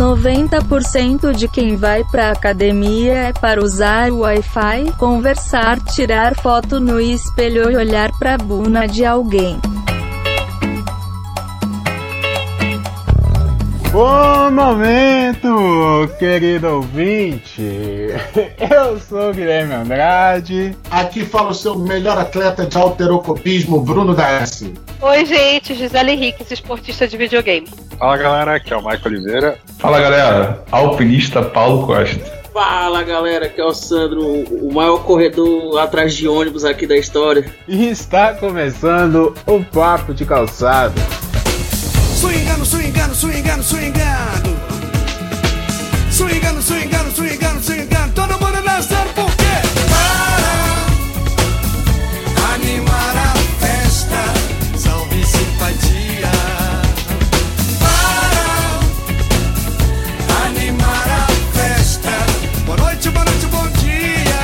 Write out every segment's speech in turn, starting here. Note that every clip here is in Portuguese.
90% de quem vai pra academia é para usar o Wi-Fi, conversar, tirar foto no espelho e olhar pra buna de alguém. Bom momento, querido ouvinte. Eu sou o Guilherme Andrade. Aqui fala o seu melhor atleta de alterocopismo, Bruno S. Oi, gente, Gisele Henrique, esportista de videogame. Fala galera, aqui é o Michael Oliveira. Fala galera, alpinista Paulo Costa. Fala galera, aqui é o Sandro, o maior corredor atrás de ônibus aqui da história. E está começando o Papo de Calçado. Swingando, swingando, swingando, swingando. Swingando, swingando, swingando, swingando. Todo mundo dançando por quê? Para animar a festa. Salve simpatia. Para animar a festa. Boa noite, boa noite, bom dia.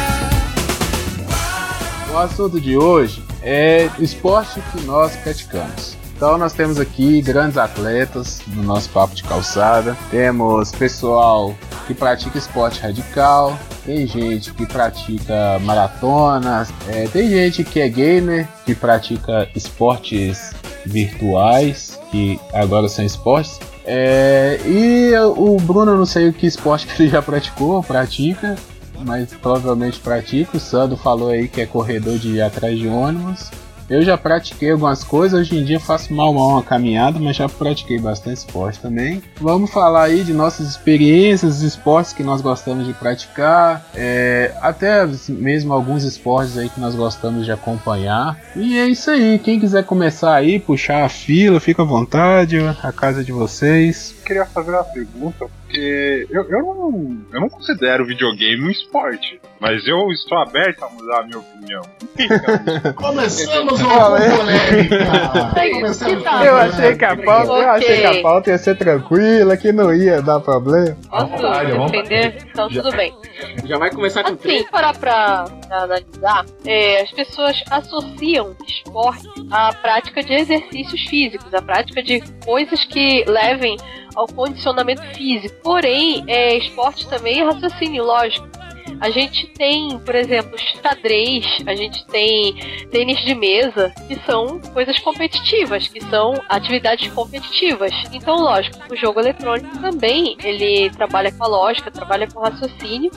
O assunto de hoje é esporte que nós praticamos. Então nós temos aqui grandes atletas no nosso papo de calçada. Temos pessoal que pratica esporte radical, tem gente que pratica maratonas, é, tem gente que é gamer, que pratica esportes virtuais, que agora são esportes. É, e o Bruno, não sei o que esporte que ele já praticou, pratica, mas provavelmente pratica. O Sandro falou aí que é corredor de ir atrás de ônibus. Eu já pratiquei algumas coisas, hoje em dia faço mal mal uma caminhada, mas já pratiquei bastante esporte também. Vamos falar aí de nossas experiências, esportes que nós gostamos de praticar, é, até mesmo alguns esportes aí que nós gostamos de acompanhar. E é isso aí, quem quiser começar aí, puxar a fila, fica à vontade, a casa de vocês. Eu queria fazer uma pergunta, porque eu, eu, não, eu não considero videogame um esporte, mas eu estou aberto a mudar a minha opinião. Começamos uma polêmica. Uma Eu achei que a pauta, eu achei que a pauta ia ser tranquila, que não ia dar problema. Posso vontade, defender? Então, tudo bem. Já vai começar com Assim, três. parar pra, pra analisar, é, as pessoas associam esporte à prática de exercícios físicos, à prática de coisas que levem ao condicionamento físico. Porém, é, esporte também é raciocínio lógico. A gente tem, por exemplo, xadrez, a gente tem tênis de mesa, que são coisas competitivas, que são atividades competitivas. Então, lógico, o jogo eletrônico também, ele trabalha com a lógica, trabalha com raciocínio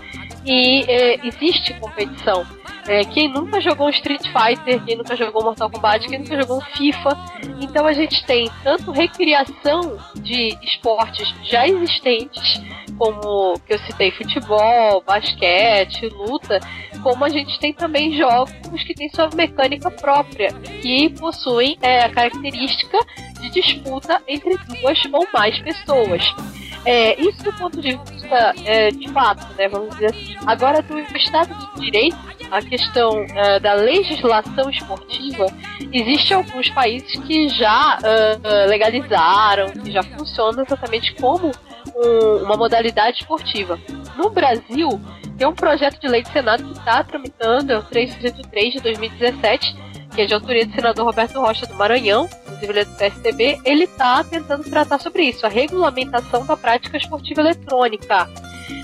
e é, existe competição. É, quem nunca jogou um Street Fighter, quem nunca jogou Mortal Kombat, quem nunca jogou um FIFA. Então a gente tem tanto recriação de esportes já existentes, como que eu citei futebol, basquete, luta, como a gente tem também jogos que têm sua mecânica própria, que possuem é, a característica de disputa entre duas ou mais pessoas. É, isso do ponto de vista é, de fato, né? Vamos dizer assim. Agora, do Estado de Direito, a questão é, da legislação esportiva, existe alguns países que já é, legalizaram, que já funcionam exatamente como um- uma modalidade esportiva. No Brasil, tem um projeto de lei do Senado que está tramitando, é o 303 de 2017, que é de autoria do senador Roberto Rocha do Maranhão, inclusive ele é do PSDB, ele está tentando tratar sobre isso, a regulamentação da prática esportiva eletrônica.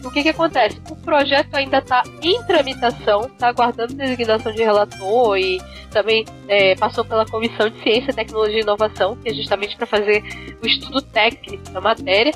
O que que acontece? O projeto ainda está em tramitação, está aguardando designação de relator e também é, passou pela Comissão de Ciência, Tecnologia e Inovação, que é justamente para fazer o estudo técnico da matéria,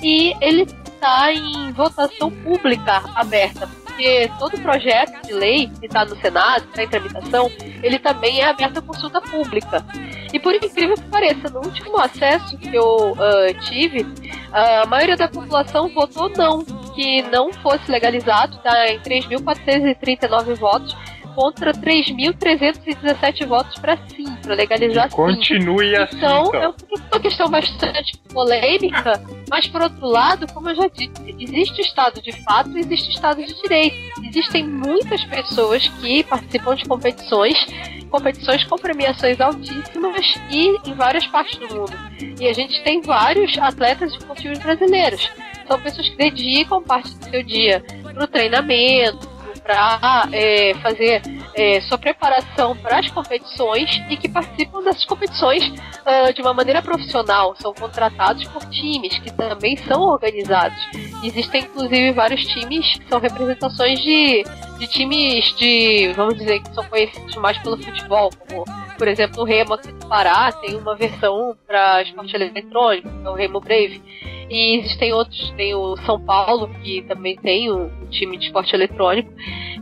e ele está em votação pública aberta, porque todo projeto de lei que está no Senado, está em tramitação, ele também é aberto à consulta pública. E por incrível que pareça, no último acesso que eu ah, tive, a maioria da população votou não, que não fosse legalizado, está em 3.439 votos contra 3.317 votos para sim, para legalizar sim. Continue assim, Então, é então. uma questão bastante polêmica, mas por outro lado, como eu já disse, existe Estado de fato e existe Estado de direito. Existem muitas pessoas que participam de competições, competições com premiações altíssimas e em várias partes do mundo. E a gente tem vários atletas esportivos brasileiros. São pessoas que dedicam parte do seu dia para o treinamento, para é, fazer é, sua preparação para as competições e que participam dessas competições ah, de uma maneira profissional. São contratados por times que também são organizados. Existem inclusive vários times que são representações de, de times de, vamos dizer, que são conhecidos mais pelo futebol, como por exemplo o Remo aqui do Pará tem uma versão para esporte eletrônico, que é o Remo Brave. E existem outros, tem o São Paulo, que também tem um, um time de esporte eletrônico.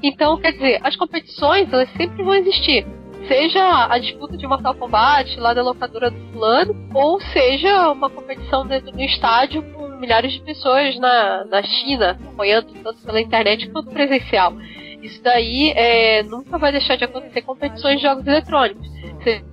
Então, quer dizer, as competições elas sempre vão existir. Seja a disputa de Mortal Kombat lá da locadora do fulano, ou seja uma competição dentro do estádio com milhares de pessoas na, na China, acompanhando tanto pela internet quanto presencial. Isso daí é, nunca vai deixar de acontecer competições de jogos eletrônicos.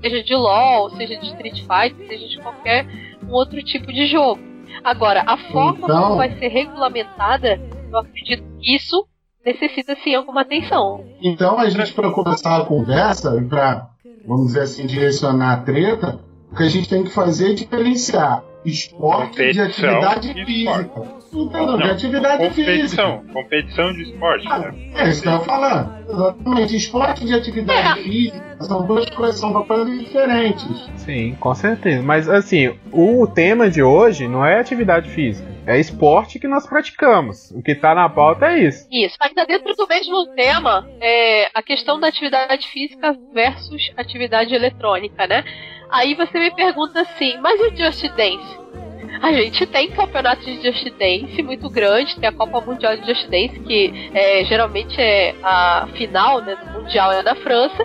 Seja de LOL, seja de Street Fighter, seja de qualquer um outro tipo de jogo. Agora, a forma Então- como vai ser regulamentada, eu acredito que isso necessita sim alguma atenção. Então a gente, para começar a conversa, para, vamos dizer assim, direcionar a treta, o que a gente tem que fazer é diferenciar esporte de Competição atividade física. Entendeu? De Não, atividade física. competição, competição de esporte, Ah, né? É isso que eu ia falar. Exatamente. Esporte de atividade física são duas coisas, são papéis diferentes. Sim, com certeza. Mas assim, o tema de hoje não é atividade física. É esporte que nós praticamos. O que tá na pauta é isso. Isso. Ainda dentro do mesmo tema, é a questão da atividade física versus atividade eletrônica, né? Aí você me pergunta assim, mas e o Just Dance? A gente tem campeonato de Just Dance muito grande, tem a Copa Mundial de Just Dance, que é, geralmente é a final né, do Mundial é na França,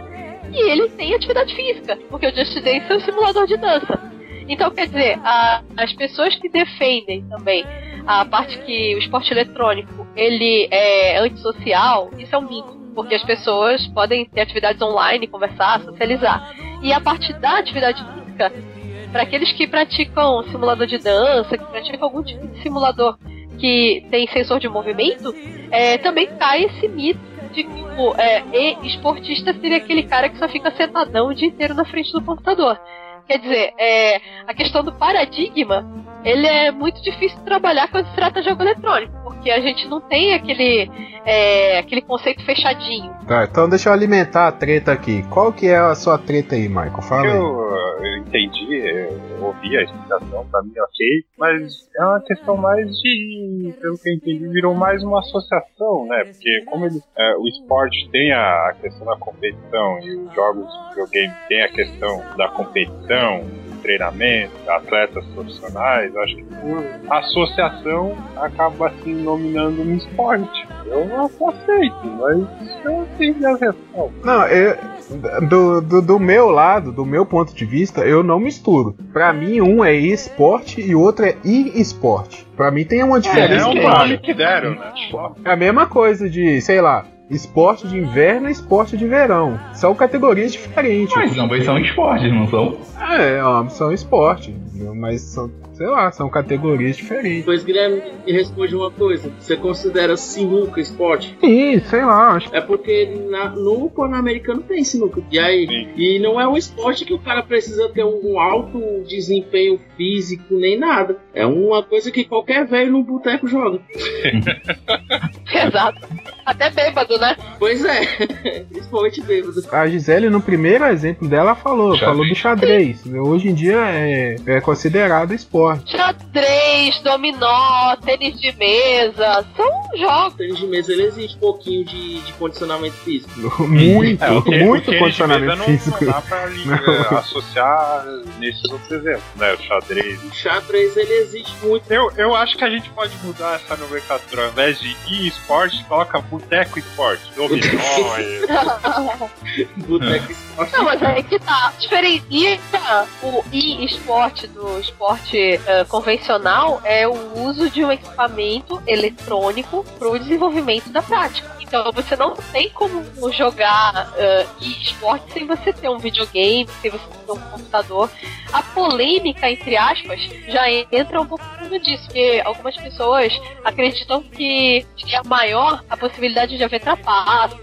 e ele tem atividade física, porque o Just Dance é um simulador de dança. Então, quer dizer, a- as pessoas que defendem também a parte que o esporte eletrônico ele é antissocial, isso é um mito, porque as pessoas podem ter atividades online, conversar, socializar. E a parte da atividade física, para aqueles que praticam simulador de dança, que praticam algum tipo de simulador que tem sensor de movimento, é, também cai esse mito de que tipo, é, esportista seria aquele cara que só fica sentadão o dia inteiro na frente do computador. Quer dizer, é, a questão do paradigma, ele é muito difícil de trabalhar quando se trata de jogo eletrônico, porque a gente não tem aquele, é, aquele conceito fechadinho. Tá, então deixa eu alimentar a treta aqui. Qual que é a sua treta aí, Michael? Fala aí. Eu, eu entendi, eu ouvi a explicação, pra mim ok, mas é uma questão mais de, pelo que eu entendi, virou mais uma associação, né? Porque como ele, é, o esporte tem a, questão da competição e os jogos de videogame tem a questão da competição, treinamento, atletas profissionais, acho que por associação acaba se nominando um esporte. Eu não aceito, mas eu tenho minhas respostas. Não, eu, do, do, do meu lado, do meu ponto de vista, eu não misturo. Pra mim, um é esporte e o outro é e-esporte. Pra mim tem uma É, diferença é o clara. nome que deram, né? É a mesma coisa de, sei lá, esporte de inverno e esporte de verão. São categorias diferentes. Mas ambos são esportes, não são? É, ambos são esporte, mas são, sei lá, são categorias diferentes. Pois Guilherme me responde uma coisa. Você considera sinuca esporte? Sim, sei lá, acho É porque na- no Pan-Americano tem sinuca. E aí? Sim. E não é um esporte que o cara precisa ter um alto desempenho físico nem nada. É uma coisa que qualquer velho no boteco joga. Exato. Até bêbado, né? Pois é. Principalmente bêbado. A Gisele, no primeiro exemplo dela, falou, Xadrez. falou do xadrez. Hoje em dia é, é considerado esporte. Xadrez, dominó, tênis de mesa, são jogos. O tênis de mesa ele exige um pouquinho de, de condicionamento físico. Muito, É, o que- o muito condicionamento mesa físico. Não, não dá pra Não. associar nesses outros exemplos, né? O xadrez. O xadrez ele exige muito. Eu, eu acho que a gente pode mudar essa nomenclatura. Ao invés de e-esporte, coloca boteco esporte. Dominó. e- boteco esporte. Não, mas aí que tá. Diferencia o e-esporte do esporte eh, convencional é o uso de um equipamento eletrônico para o desenvolvimento da prática. Então você não tem como jogar eh, e-esporte sem você ter um videogame, sem você ter um computador. A polêmica, entre aspas, já entra um pouco disso, porque algumas pessoas acreditam que é maior a possibilidade de haver trapaça,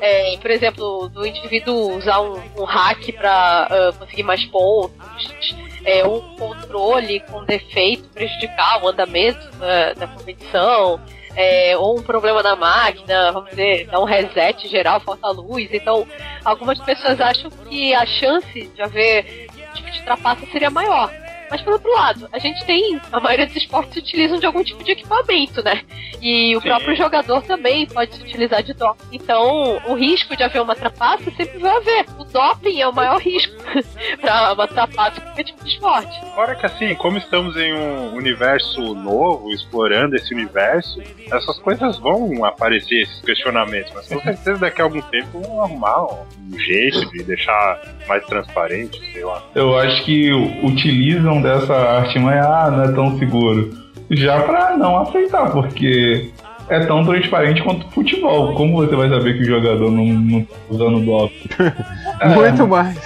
é, por exemplo, do indivíduo usar um, um hack para conseguir mais pontos, é, um controle com defeito prejudicar o andamento da, da competição. É, ou um problema na máquina, vamos dizer, dá um reset geral, falta luz. Então, algumas pessoas acham que a chance de haver tipo de trapaça seria maior. Mas por outro lado, a gente tem. A maioria dos esportes utilizam de algum tipo de equipamento, né? E o Sim. próprio jogador também pode se utilizar de doping. Então, o risco de haver uma trapaça sempre vai haver. O doping é o maior risco pra uma trapaça qualquer tipo de esporte. Fora que assim, como estamos em um universo novo, explorando esse universo, essas coisas vão aparecer, esses questionamentos, mas com certeza daqui a algum tempo vão arrumar um jeito de deixar mais transparente, sei lá. Eu acho que utilizam dessa artimanha, ah, não é tão seguro. Já pra não aceitar, porque é tão transparente quanto o futebol. Como você vai saber que o jogador não, não tá usando doping? É, Muito mais.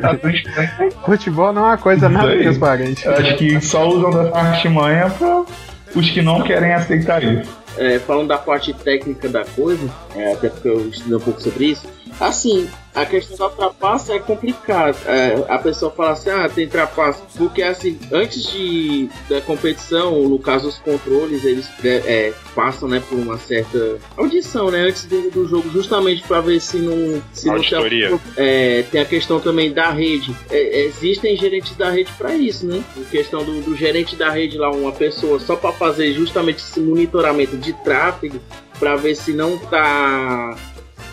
tá transparente. Futebol não é uma coisa nada Isso aí. transparente. Acho que só usam dessa artimanha pra os que não querem aceitar isso. É, falando da parte técnica da coisa, é, até porque eu estudei um pouco sobre isso, assim, a questão da trapaça é complicada. É, a pessoa fala assim, ah, tem trapaça. Porque assim, antes de, da competição, no caso os controles, eles é, é, passam né, por uma certa audição, né? Antes do, do jogo, justamente para ver se não. Se não é, tem a questão também da rede. É, existem gerentes da rede para isso, né? A questão do, do gerente da rede lá, uma pessoa só para fazer justamente esse monitoramento de tráfego para ver se não tá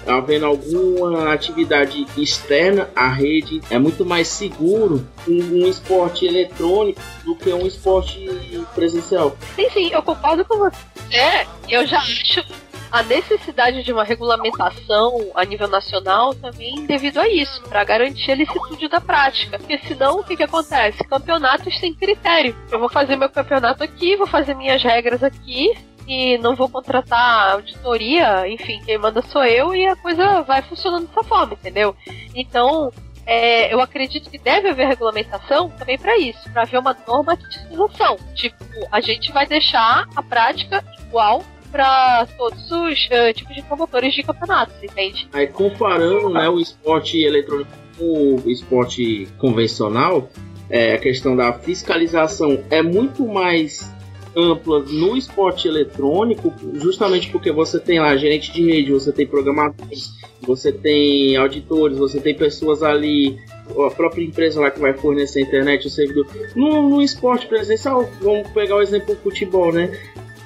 havendo alguma atividade externa à rede. É muito mais seguro um, um esporte eletrônico do que um esporte presencial. Sim, sim, eu concordo com você. É, eu já acho a necessidade de uma regulamentação a nível nacional também devido a isso, para garantir a licitude da prática. Porque senão o que, que acontece? Campeonatos sem critério. Eu vou fazer meu campeonato aqui, vou fazer minhas regras aqui. E não vou contratar auditoria, enfim, quem manda sou eu e a coisa vai funcionando dessa forma, entendeu? Então, é, eu acredito que deve haver regulamentação também para isso, para haver uma normatização. Tipo, a gente vai deixar a prática igual para todos os eh, tipos de promotores de campeonatos, entende? Aí comparando né, o esporte eletrônico com o esporte convencional, é, a questão da fiscalização é muito mais ampla no esporte eletrônico, justamente porque você tem lá gerente de rede, você tem programadores, você tem auditores, você tem pessoas ali, a própria empresa lá que vai fornecer a internet, o servidor. No, no esporte presencial, vamos pegar o exemplo do futebol, né?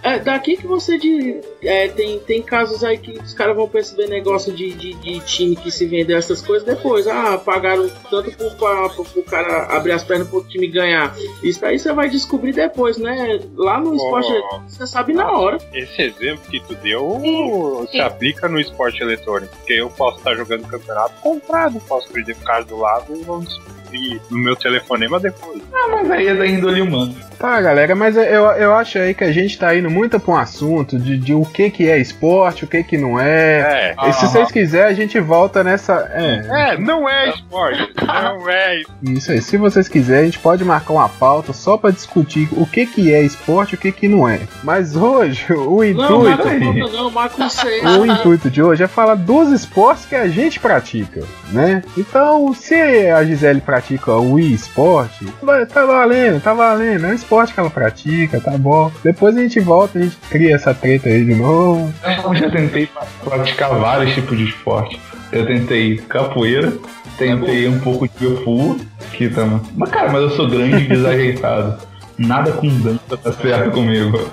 É, daqui que você de, é, tem, tem casos aí que os caras vão perceber negócio de, de, de time que se vendeu essas coisas depois. Ah, pagaram tanto pro, pra, pro, pro cara abrir as pernas pro time ganhar. Isso aí você vai descobrir depois, né? Lá no esporte Oh. você sabe na hora. Esse exemplo que tu deu se aplica no esporte eletrônico, porque eu posso estar jogando campeonato comprado, posso perder pro cara do lado e vão descobrir no meu telefonema depois. Ah, mas aí é da índole humana. Tá, galera, mas eu, eu acho aí que a gente tá indo muito pra um assunto de, de o que que é esporte, o que que não é. É. E se vocês quiserem, a gente volta nessa. É, É, não é esporte. Não é esporte. isso aí. Se vocês quiserem, a gente pode marcar uma pauta só pra discutir o que que é esporte e o que que não é. Mas hoje, o Não, intuito. não, marca C. O intuito de hoje é falar dos esportes que a gente pratica, né? Então, se a Gisele pratica o Esporte, tá valendo, tá valendo. É um esporte que ela pratica, tá bom. Depois a gente volta, a gente cria essa treta aí de novo. Eu já tentei praticar vários tipos de esporte. Eu tentei capoeira, tentei um pouco de yofu, que tá. Mas cara, mas eu sou grande e desajeitado. Nada com dança tá certo comigo.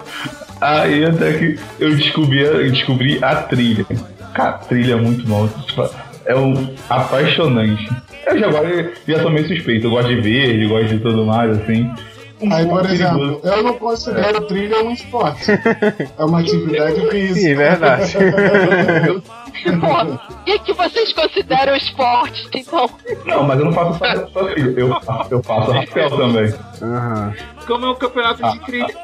Aí até que eu descobri, descobri a trilha. Cara, a trilha é muito bom. É um apaixonante. Eu já, agora, já sou meio suspeito. Eu gosto de verde, gosto de tudo mais, assim. Um Aí, por exemplo, eu não considero trilha um esporte. É uma atividade física. Sim, verdade. Pô, o que, que vocês consideram esporte, então? Não, mas eu não faço só, trilha. Eu, faço- eu faço rapel também. Aham. Como é um campeonato Ah. de trilha.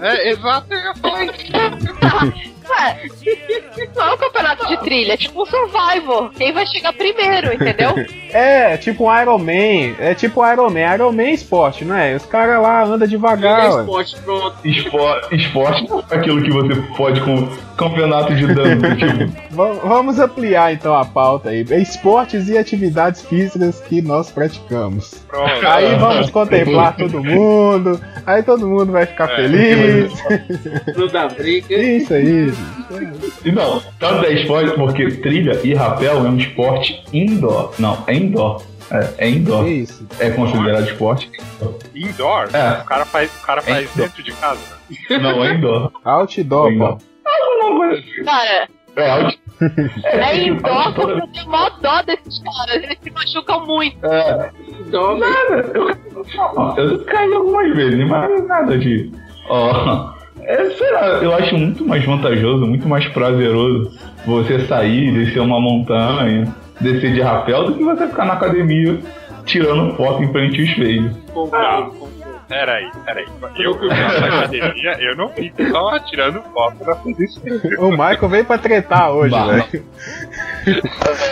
É, exato, eu ia falar isso. É, não é um campeonato de trilha, é tipo um Survivor. Quem vai chegar primeiro, entendeu? É, tipo um Iron Man. É tipo um Iron Man. Iron Man é esporte, não é? Os caras lá andam devagar. Trilha ué. esporte, pronto. Esporte, esporte não é aquilo que você pode com campeonato de dano. tipo, Va- Vamos ampliar então a pauta aí. Esportes e atividades físicas que nós praticamos. Pronto. Aí vamos contemplar todo mundo. Aí todo mundo vai ficar É. feliz. Não dá briga. Isso aí. E não, tanto é esporte porque trilha e rapel é um esporte indoor. Não, é indoor. É, é indoor. Isso. É considerado esporte. Indoor? É. O cara faz, o cara faz indoor. dentro de casa. Não, é indoor. Outdoor, Indoor. pô. Cara, É é tipo, indoor porque eu tenho mó dó desses caras. Eles se machucam muito. É, Dó, velho. nada. Eu, eu caí algumas vezes, mas nada de. Ó. É, sei lá, eu acho muito mais vantajoso, muito mais prazeroso você sair, descer uma montanha, descer de rapel, do que você ficar na academia tirando foto em frente ao espelho. Tá. Peraí, peraí. Eu que faço academia, eu não fico só tirando foto na frente. O Michael veio pra tretar hoje, velho.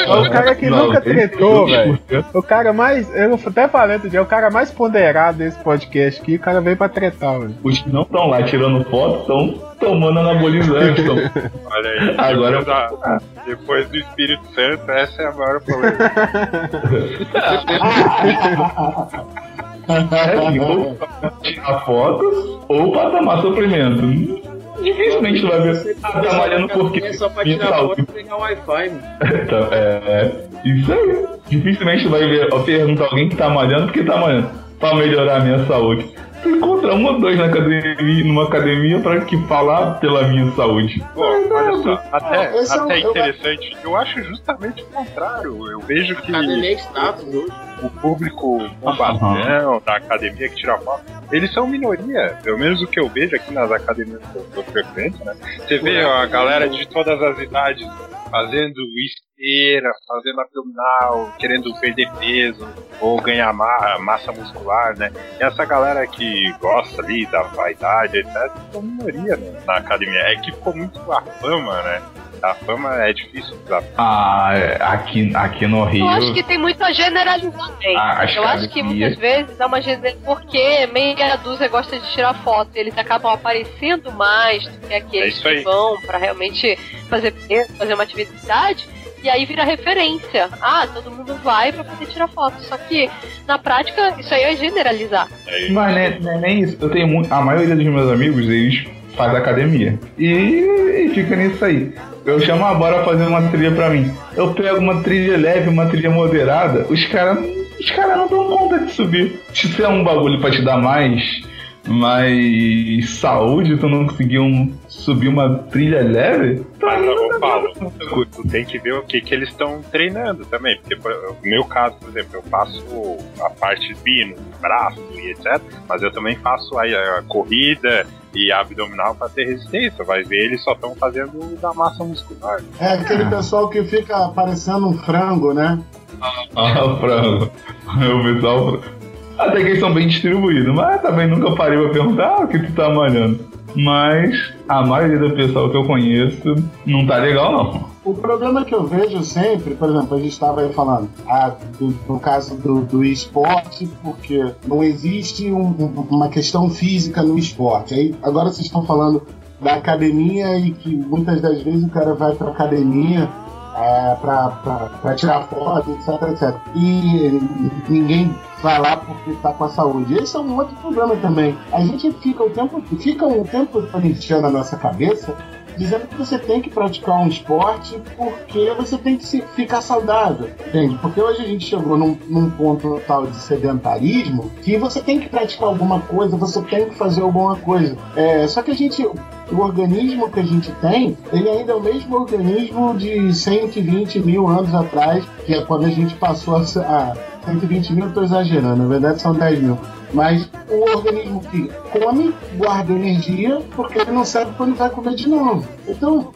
O cara que Não, nunca tretou, 2%. velho. O cara mais. Eu até falei outro dia, é o cara mais ponderado desse podcast aqui, o cara veio pra tretar, velho. Os que não estão lá tirando foto estão tomando anabolizante. tão- Olha aí. Agora- Depois, da- depois do Espírito Santo, essa é a maior problema. É, ou pra tirar foto ou pra tomar suplemento. Dificilmente vai ver. Ah, tá malhando porque. É só pra tirar foto e pegar o Wi-Fi, mano. Então, é, isso aí. Dificilmente vai ver, ó, perguntar alguém que tá malhando porque tá malhando. Pra melhorar a minha saúde. Encontra um ou dois na academia, numa academia pra que falar pela minha saúde. Pô, olha só, até, Esse é um- até eu- interessante. Eu acho justamente o contrário. Eu vejo que Academia é status hoje. o público bombadão da academia que tira foto, eles são minoria. Pelo menos o que eu vejo aqui nas academias que eu, que eu frequento, né? Você vê a galera de todas as idades fazendo esteira, fazendo abdominal, querendo perder peso ou ganhar ma- massa muscular, né? E essa galera que gosta ali da vaidade, etc., minoria né, na academia. É que ficou muito a fama, né? A fama é difícil usar. Ah, é, aqui, aqui no Rio. Eu acho que tem muito a generalizar também. Ah, eu acho que muitas vezes é uma generalização porque meia dúzia gosta de tirar foto. Eles acabam aparecendo mais do que É aqueles aí. que vão pra realmente fazer, fazer uma atividade. E aí vira referência. Ah, todo mundo vai pra poder tirar foto. Só que na prática isso aí é generalizar. É Mas nem, nem, nem isso. Eu tenho muito. A maioria dos meus amigos, eles fazem academia. E, e fica nisso aí. Eu chamo a bora fazer uma trilha pra mim. Eu pego uma trilha leve, uma trilha moderada. Os caras. Os caras não dão conta de subir. Se é um bagulho pra te dar mais. Mais saúde, tu não conseguiu um- subir uma trilha leve? Paulo, tu, tu tem que ver o que, que eles estão treinando também. Porque, por- no meu caso, por exemplo, eu faço a parte pino, braço e etc. Mas eu também faço a, a corrida e abdominal para ter resistência. Vai ver, eles só estão fazendo da massa muscular. É aquele pessoal que fica parecendo um frango, né? Ah, o frango. O pessoal. Até que eles são bem distribuídos, mas também nunca parei pra perguntar ah, o que tu tá malhando. Mas a maioria do pessoal que eu conheço não tá legal, não. O problema que eu vejo sempre, por exemplo, a gente estava aí falando ah, do, no caso do, do esporte, porque não existe um- um- uma questão física no esporte. Aí, agora vocês estão falando da academia e que muitas das vezes o cara vai para academia é, para tirar foto, etc, etc. E ninguém vai lá porque está com a saúde. Esse é um outro problema também. A gente fica o tempo, fica um tempo enchendo a nossa cabeça dizendo que você tem que praticar um esporte porque você tem que se- ficar saudável, entende? Porque hoje a gente chegou num, num ponto tal de sedentarismo que você tem que praticar alguma coisa, você tem que fazer alguma coisa. É, só que a gente, o organismo que a gente tem, ele ainda é o mesmo organismo de 120 mil anos atrás, que é quando a gente passou a... a 120 mil, tô exagerando, na verdade são 10 mil. Mas o organismo que come, guarda energia, porque ele não sabe quando vai comer de novo. Então,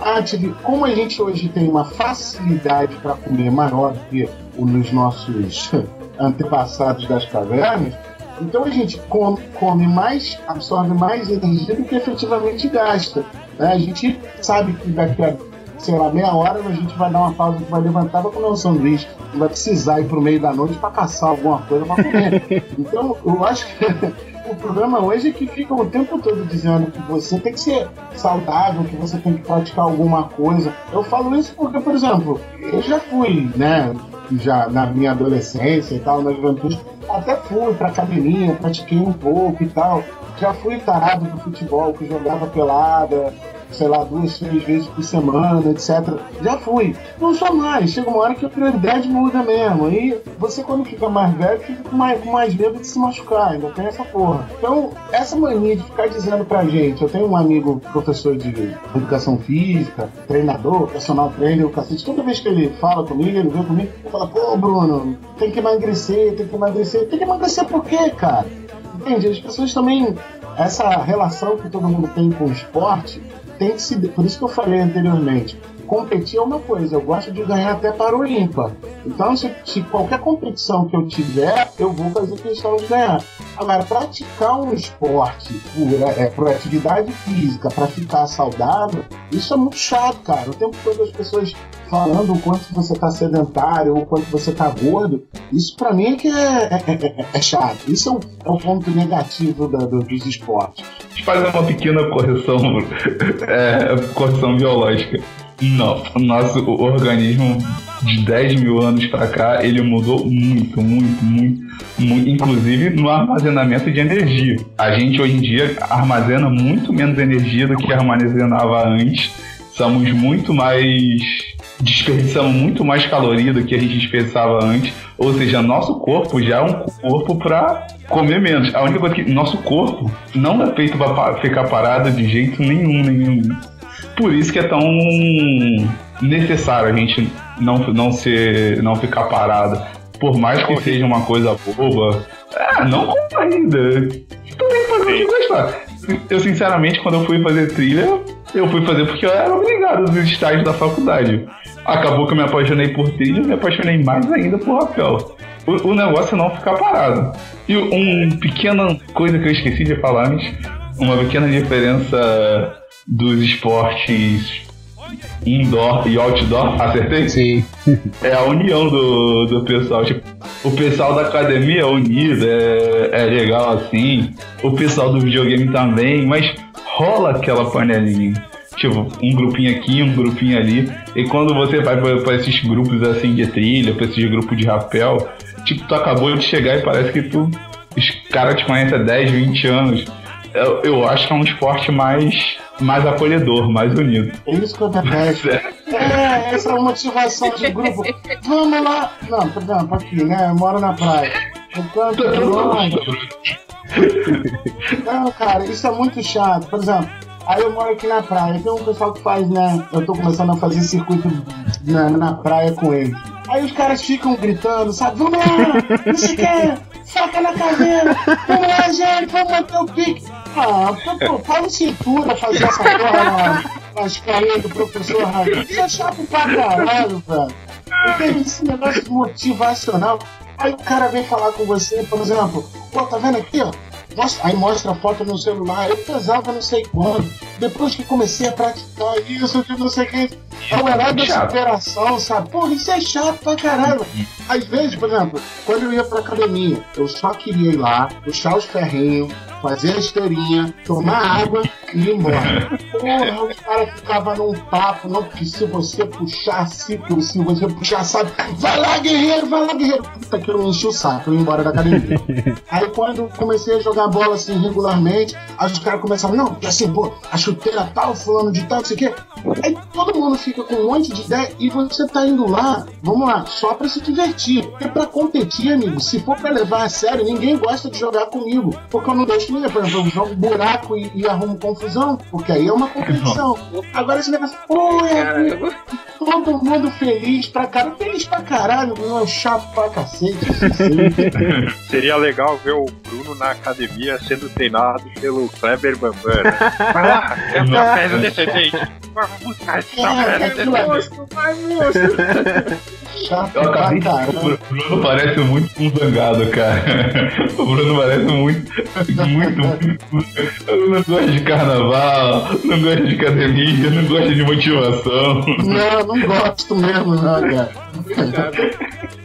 como a gente hoje tem uma facilidade para comer maior do que nos nossos antepassados das cavernas, então a gente come, come mais, absorve mais energia do que efetivamente gasta. Né? A gente sabe que daqui a, sei lá, meia hora a gente vai dar uma pausa, vai levantar para comer um sanduíche. Vai precisar ir pro meio da noite para caçar alguma coisa para comer. então, eu acho que o problema hoje é que ficam o tempo todo dizendo que você tem que ser saudável, que você tem que praticar alguma coisa. Eu falo isso porque, por exemplo, eu já fui, né? Já na minha adolescência e tal, na juventude, até fui pra academia, pratiquei um pouco e tal. Já fui tarado do futebol, que jogava pelada, sei lá, duas, três vezes por semana, etc. Já fui. Não sou mais. Chega uma hora que a prioridade muda mesmo. E você, quando fica mais velho, fica com mais, mais medo de se machucar. Ainda tem essa porra. Então, essa mania de ficar dizendo pra gente. Eu tenho um amigo professor de educação física, treinador, personal trainer, o cacete. Toda vez que ele fala comigo, ele vem comigo, ele fala: pô, Bruno, tem que emagrecer, tem que emagrecer. Tem que emagrecer por quê, cara? Entende? As pessoas também. Essa relação que todo mundo tem com o esporte tem que se. Por isso que eu falei anteriormente. Competir é uma coisa, eu gosto de ganhar até para o ímpar. Então, se, se qualquer competição que eu tiver, eu vou fazer questão de ganhar. Agora, praticar um esporte por, é, por atividade física, para ficar saudável, isso é muito chato, cara. O tempo todo as pessoas falando o quanto você tá sedentário ou o quanto você tá gordo, isso para mim é que é, é, é, é, chato. Isso é um, é um ponto negativo da, do, dos esportes. Deixa eu fazer uma pequena correção, é, correção biológica. Não, nosso organismo de 10 mil anos para cá, ele mudou muito, muito, muito, muito, inclusive no armazenamento de energia. A gente hoje em dia armazena muito menos energia do que armazenava antes. Somos muito mais desperdiçamos muito mais caloria do que a gente desperdiçava antes. Ou seja, nosso corpo já é um corpo para comer menos. A única coisa que nosso corpo não é feito para ficar parado de jeito nenhum, nenhum. Por isso que é tão necessário a gente não, não, ser, não ficar parado. Por mais que seja uma coisa boba, ah, não compra ainda. Tu tem que fazer o que gostar. Eu, sinceramente, quando eu fui fazer trilha, eu fui fazer porque eu era obrigado nos estágios da faculdade. Acabou que eu me apaixonei por trilha e me apaixonei mais ainda por rapel. O, o negócio é não ficar parado. E uma pequena coisa que eu esqueci de falar uma pequena diferença dos esportes indoor e outdoor, acertei? Sim. É a união do, do pessoal. Tipo, o pessoal da academia é unido, é, é legal assim. O pessoal do videogame também, mas rola aquela panelinha. Tipo, um grupinho aqui, um grupinho ali. E quando você vai para esses grupos assim de trilha, para esses grupos de rapel, tipo, tu acabou de chegar e parece que tu. Os caras te conhecem há 10, 20 anos. Eu, eu acho que é um esporte mais, mais acolhedor, mais unido. É isso que eu detesto. É, essa motivação de grupo. Vamos lá. Não, por exemplo, aqui, né? Eu moro na praia. Enquanto Não, cara, isso é muito chato. Por exemplo, aí eu moro aqui na praia. Tem um pessoal que faz, né? Eu tô começando a fazer circuito na, na praia com ele. Aí os caras ficam gritando, sabe? Vamos lá, não sei o que, faca na caveira, vamos lá, gente, vamos manter o pique. Ah, pô, fala cintura fazer essa porra carinhas do professor Raio. Isso é chato pra caralho, velho. Tem esse negócio motivacional. Aí o cara vem falar com você, por exemplo, pô, tá vendo aqui, ó? Mostra, aí mostra a foto no celular, eu pesava não sei quando. Depois que comecei a praticar isso, que não sei o que. É o herói da superação, sabe? Porra, isso é chato pra caramba. Às vezes, por exemplo, quando eu ia pra academia, eu só queria ir lá, puxar os ferrinhos, fazer a esteirinha, tomar água e ir embora. Porra, os caras ficavam num papo, não, porque se você puxar ciclo, se você puxar, sabe? Vai lá, guerreiro, vai lá, guerreiro. Puta que eu me enchi o saco, eu ia embora da academia. Aí quando comecei a jogar bola assim regularmente, aí os caras começaram, não, porque assim, pô, a chuteira tal, fulano de tal, não sei o quê. Aí todo mundo fica com um monte de ideia e você tá indo lá, vamos lá, só pra se divertir. Porque pra competir, amigo, se for pra levar a sério, ninguém gosta de jogar comigo. Porque eu não deixo ninguém, por exemplo, eu jogo buraco e, e arrumo confusão, porque aí é uma competição. Agora esse negócio, pô, é, Caramba. Todo mundo feliz pra caralho, feliz pra caralho, é chato pra cacete. isso sim. Seria legal ver o Bruno na academia sendo treinado pelo Kleber Bambam. né? Vai lá, é uma peça descendente. Vamos buscar esse É, peça é. Monstro, vai, monstro. Chato Eu acabei de. caramba. O Bruno parece muito um zangado, cara. O Bruno parece muito. Muito, muito. Eu não gosto de carnaval, não gosto de academia, não gosto de motivação. Não, não gosto mesmo, não, cara.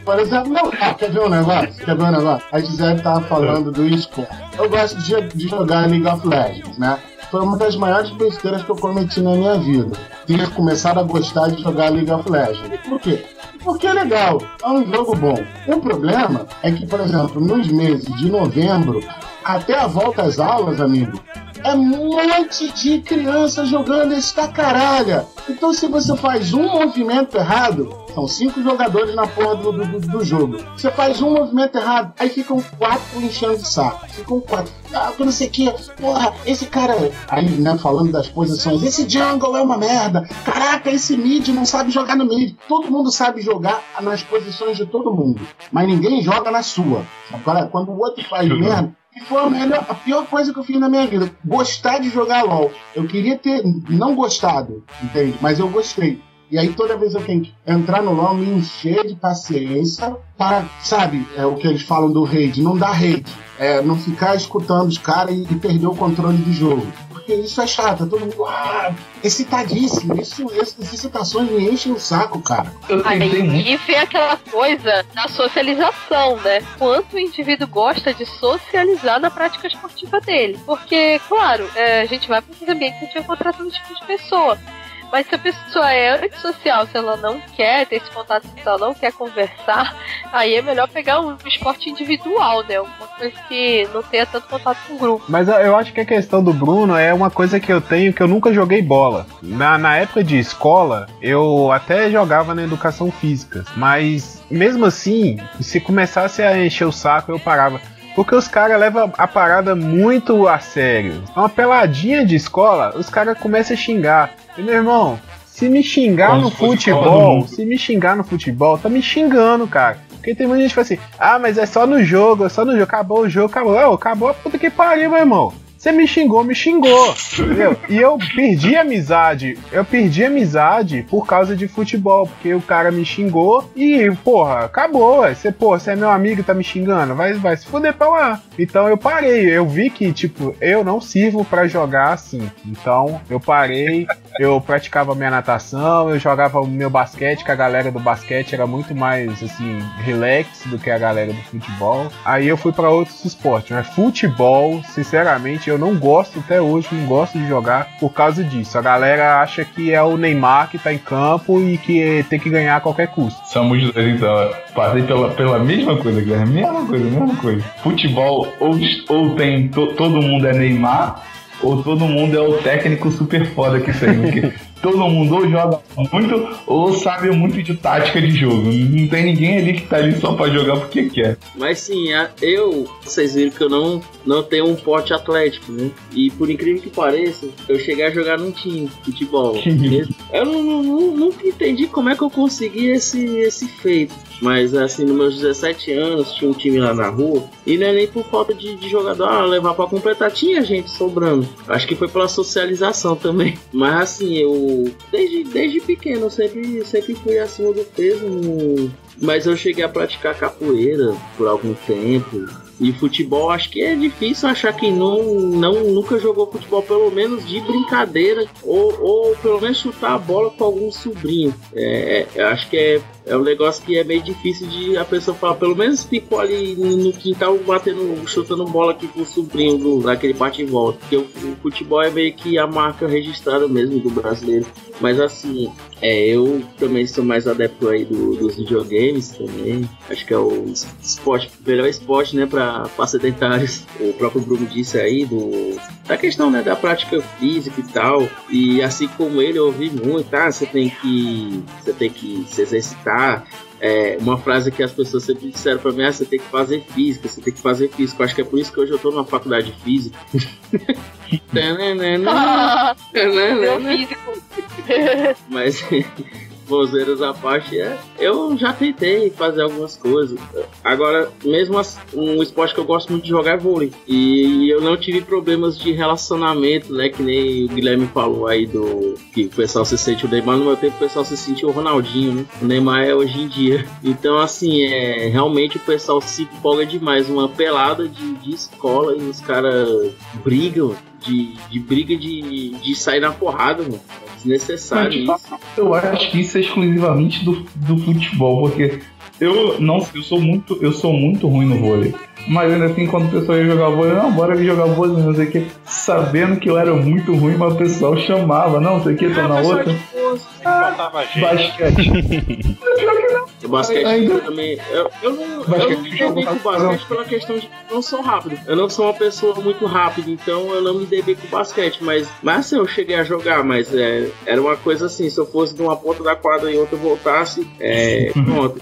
Por exemplo, não, ah, quer ver um negócio? Quer ver um negócio? A Gisele tava falando do esporte. Eu gosto de, de jogar League of Legends, né? Foi uma das maiores besteiras que eu cometi na minha vida. Ter começado a gostar de jogar League of Legends. Por quê? Porque é legal, é um jogo bom. O problema é que, por exemplo, nos meses de novembro, até a volta às aulas, amigo, é um monte de criança jogando esta caralha. Então, se você faz um movimento errado, são cinco jogadores na porra do, do, do- jogo. Você faz um movimento errado, aí ficam quatro enchendo o saco. Ficam quatro. Ah, não sei o que. Porra, esse cara. Aí, né, falando das posições. Esse jungle é uma merda. Caraca, esse mid não sabe jogar no mid. Todo mundo sabe jogar nas posições de todo mundo. Mas ninguém joga na sua. Agora, quando o outro faz merda. E foi a, melhor, a pior coisa que eu fiz na minha vida. Gostar de jogar LOL. Eu queria ter não gostado, entende? Mas eu gostei. E aí toda vez eu tenho que entrar no LoL, me encher de paciência para, sabe, é o que eles falam do raid, não dar raid. É, não ficar escutando os caras e, e perder o controle do jogo. Porque isso é chato, é todo mundo ah, excitadíssimo. Isso, essas excitações me enchem o saco, cara. Eu tentei muito. Aí vem aquela coisa da socialização, né? Quanto o indivíduo gosta de socializar na prática esportiva dele. Porque, claro, é, a gente vai para esses ambientes que a gente vai encontrar todo tipo de pessoa. Mas se a pessoa é antissocial, se ela não quer ter esse contato social, não quer conversar, aí é melhor pegar um esporte individual, né? Uma coisa que não tenha tanto contato com o grupo. Mas eu- acho que a questão do Bruno é uma coisa que eu tenho que eu nunca joguei bola. Na, na época de escola, eu até jogava na educação física. Mas mesmo assim, se começasse a encher o saco, eu parava. Porque os caras levam a parada muito a sério. Uma peladinha de escola, os caras começam a xingar. E meu irmão, se me xingar Como no futebol, Mundo. se me xingar no futebol, tá me xingando, cara. Porque tem muita gente que fala assim, ah, mas é só no jogo, é só no jogo, acabou o jogo, acabou. Ô, acabou a puta que pariu, meu irmão. Você me xingou, me xingou. Entendeu? E eu perdi a amizade. Eu perdi a amizade por causa de futebol. Porque o cara me xingou e, porra, acabou. Você, porra, você é meu amigo e tá me xingando. Vai, vai se fuder pra lá. Então eu parei. Eu vi que, tipo, eu não sirvo pra jogar assim. Então eu parei. Eu praticava minha natação, eu jogava o meu basquete, que a galera do basquete era muito mais, assim, relax do que a galera do futebol. Aí eu fui pra outros esportes, mas futebol, sinceramente, eu não gosto até hoje, não gosto de jogar por causa disso. A galera acha que é o Neymar que tá em campo e que tem que ganhar a qualquer custo. Somos dois, então. Passei pela, pela mesma coisa, Guilherme. Mesma coisa, mesma coisa. Futebol, ou, ou tem to- todo mundo é Neymar, ou todo mundo é o técnico super foda que tem. Todo mundo ou joga muito, ou sabe muito de tática de jogo. Não tem ninguém ali que tá ali só pra jogar porque quer. Mas sim, eu, vocês viram que eu não, não tenho um porte atlético, né? E por incrível que pareça, eu cheguei a jogar num time de futebol. eu não, não- não- nunca entendi como é que eu consegui esse, esse feito. Mas assim, nos meus 17 anos, tinha um time lá na rua. E não é nem por falta de, de jogador ah, levar pra completar. Tinha gente sobrando. Acho que foi pela socialização também. Mas assim, eu. Desde, desde pequeno, eu sempre, sempre fui acima do peso. Mas eu cheguei a praticar capoeira por algum tempo. E futebol, acho que é difícil achar quem não, não nunca jogou futebol, pelo menos de brincadeira, ou, ou pelo menos chutar a bola com algum sobrinho. É, eu acho que é, é um negócio que é meio difícil de a pessoa falar, pelo menos ficou ali no quintal batendo, chutando bola aqui com o sobrinho do, bate e volta. Porque o, o futebol é meio que a marca registrada mesmo do brasileiro. Mas assim, é, eu também sou mais adepto aí do- dos videogames também. Acho que é o esporte, melhor esporte, né, para sedentários. O próprio Bruno disse aí do da questão, né, da prática física e tal. E assim como ele, eu ouvi muito, ah, você tem que você tem que se exercitar. É, uma frase que as pessoas sempre disseram pra mim, ah, você tem que fazer física, você tem que fazer física. Eu acho que é por isso que hoje eu tô numa faculdade de física. Meu físico. Mas, bozeiras à parte, é, eu já tentei fazer algumas coisas. Agora, mesmo assim, um esporte que eu gosto muito de jogar é vôlei. E eu não tive problemas de relacionamento, né? Que nem o Guilherme falou aí do que o pessoal se sente o Neymar. No meu tempo, o pessoal se sentiu o Ronaldinho, né? O Neymar é hoje em dia. Então, assim, é realmente o pessoal se empolga demais. Uma pelada de, de escola e os caras brigam. De, de briga de, de sair na porrada, mano. É desnecessário isso. Eu acho que isso é exclusivamente do, do futebol, porque eu não eu sou muito eu sou muito ruim no vôlei. Mas ainda assim, quando o pessoal ia jogar vôlei, não, bora vir jogar vôlei, não sei o que. Sabendo que eu era muito ruim, mas o pessoal chamava, não sei o que, tô na outra. Gente. Basquete. O basquete Ainda- também. Eu, eu não, eu não me bem com o basquete pela questão de que eu não sou rápido. Eu não sou uma pessoa muito rápida, então eu não me dei bem com o basquete. Mas, mas assim, eu cheguei a jogar, mas é, era uma coisa assim: se eu fosse de uma ponta da quadra e outra voltasse, é, pronto.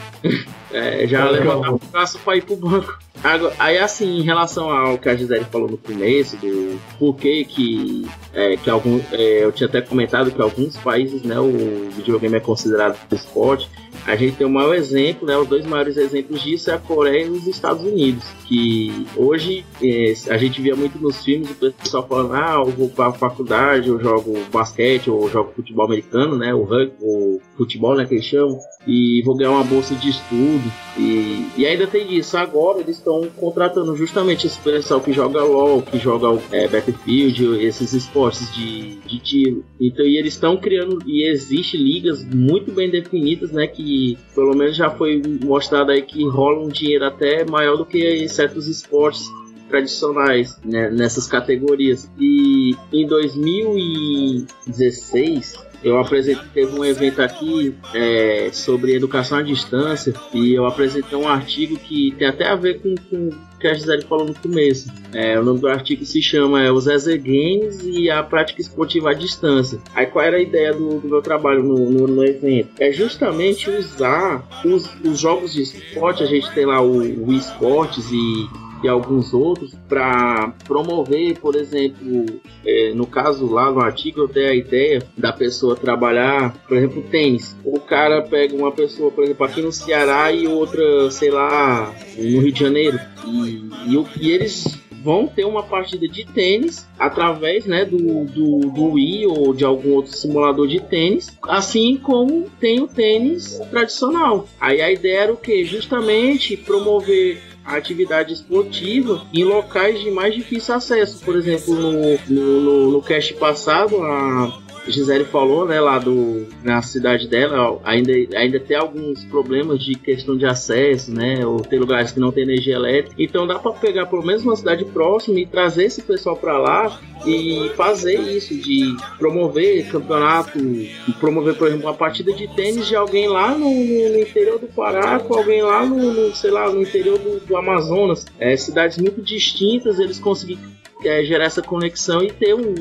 É, já Legal. levantava o braço pra ir pro banco. Agora, aí assim, em relação ao que a Gisele falou no começo, do porquê que, é, que algum, é, eu tinha até comentado que alguns países, né, o videogame é considerado esporte. A gente tem o maior exemplo, né, os dois maiores exemplos disso é a Coreia e os Estados Unidos, que hoje é, a gente via muito nos filmes o pessoal falando, ah, eu vou pra faculdade, eu jogo basquete, ou jogo futebol americano, né, o rugby, o futebol, né, que eles chamam, e vou ganhar uma bolsa de estudo. E, e ainda tem isso. Agora eles estão contratando justamente esse pessoal que joga LOL, que joga é, Battlefield, esses esportes de, de tiro. Então, e eles estão criando, e existe ligas muito bem definidas, né? Que pelo menos já foi mostrado aí que rola um dinheiro até maior do que certos esportes tradicionais né, nessas categorias. E em 2016 eu apresentei, teve um evento aqui é, sobre educação à distância e eu apresentei um artigo que tem até a ver com, com o que a Gisele falou no começo. É, o nome do artigo se chama é, Os EZ Games e a Prática Esportiva à Distância. Aí qual era a ideia do, do meu trabalho no, no, no evento? É justamente usar os, os jogos de esporte, a gente tem lá o, o esportes e e alguns outros para promover, por exemplo, é, no caso lá no artigo eu dei a ideia da pessoa trabalhar, por exemplo, tênis. O cara pega uma pessoa, por exemplo, aqui no Ceará e outra, sei lá, no Rio de Janeiro. E, e, e eles vão ter uma partida de tênis através né, do, do, do Wii ou de algum outro simulador de tênis, assim como tem o tênis tradicional. Aí a ideia era o que? Justamente promover a atividade esportiva em locais de mais difícil acesso. Por exemplo, no, no, no, no cast passado, a Gisele falou, né, lá do, na cidade dela, ainda, ainda tem alguns problemas de questão de acesso, né, ou tem lugares que não tem energia elétrica. Então dá para pegar pelo menos uma cidade próxima e trazer esse pessoal para lá e fazer isso, de promover campeonato, promover, por exemplo, uma partida de tênis de alguém lá no, no interior do Pará com alguém lá no, no, sei lá, no interior do, do Amazonas. É, cidades muito distintas, eles conseguiram é, gerar essa conexão e ter um,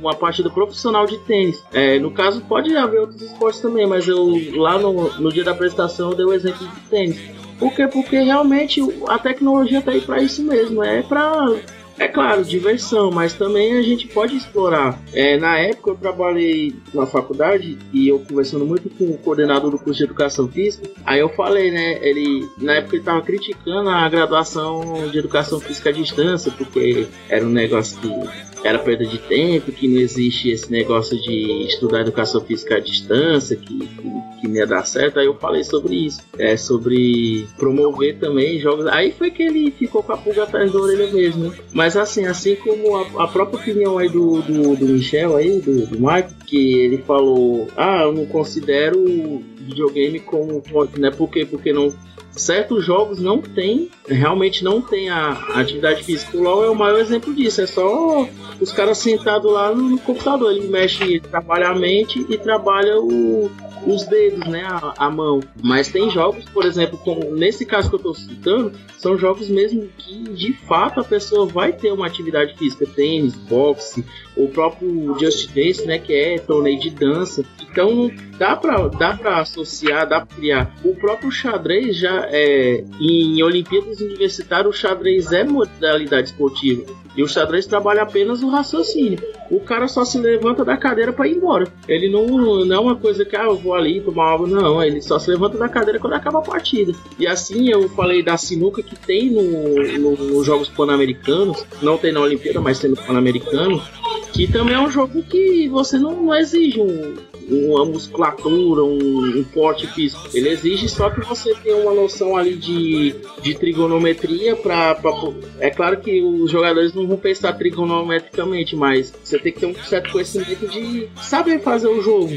uma partida profissional de tênis. É, no caso, pode haver outros esportes também, mas eu lá no, no dia da apresentação eu dei o exemplo de tênis. Por quê? Porque realmente a tecnologia tá aí para isso mesmo. É para é claro, diversão, mas também a gente pode explorar. É, na época eu trabalhei na faculdade e eu conversando muito com o coordenador do curso de educação física, aí eu falei, né, ele na época ele tava criticando a graduação de educação física à distância, porque era um negócio que era perda de tempo, que não existe esse negócio de estudar educação física à distância, que, que, que não ia dar certo. Aí eu falei sobre isso, é, sobre promover também jogos. Aí foi que ele ficou com a pulga atrás da orelha mesmo. né? Mas assim, assim como a, a própria opinião aí do, do, do Michel aí, do, do Michael, que ele falou, ah, eu não considero videogame como né? Por quê? Porque não certos jogos não tem, realmente não tem a, a atividade física. O LoL é o maior exemplo disso. É só os caras sentados lá no, no computador. Ele mexe, trabalha a mente e trabalha o, os dedos, né? A, a mão. Mas tem jogos, por exemplo, como nesse caso que eu tô citando, são jogos mesmo que de fato a pessoa vai ter uma atividade física, tênis, boxe, o próprio Just Dance, né? Que é torneio de dança. Então dá pra, dá pra associar, dá pra criar. O próprio xadrez já é. Em Olimpíadas Universitárias, o xadrez é modalidade esportiva. E o xadrez trabalha apenas o raciocínio. O cara só se levanta da cadeira para ir embora. Ele não, não é uma coisa que, ah, eu vou ali tomar. Não, ele só se levanta da cadeira quando acaba a partida. E assim eu falei da sinuca que tem no, no, nos Jogos Pan-Americanos. Não tem na Olimpíada, mas tem no Pan-Americano. Que também é um jogo que você não, não exige um, uma musculatura, um, um porte físico. Ele exige só que você tenha uma noção ali de, de trigonometria para É claro que os jogadores não vão pensar trigonometricamente, mas você tem que ter um certo conhecimento de saber fazer o jogo.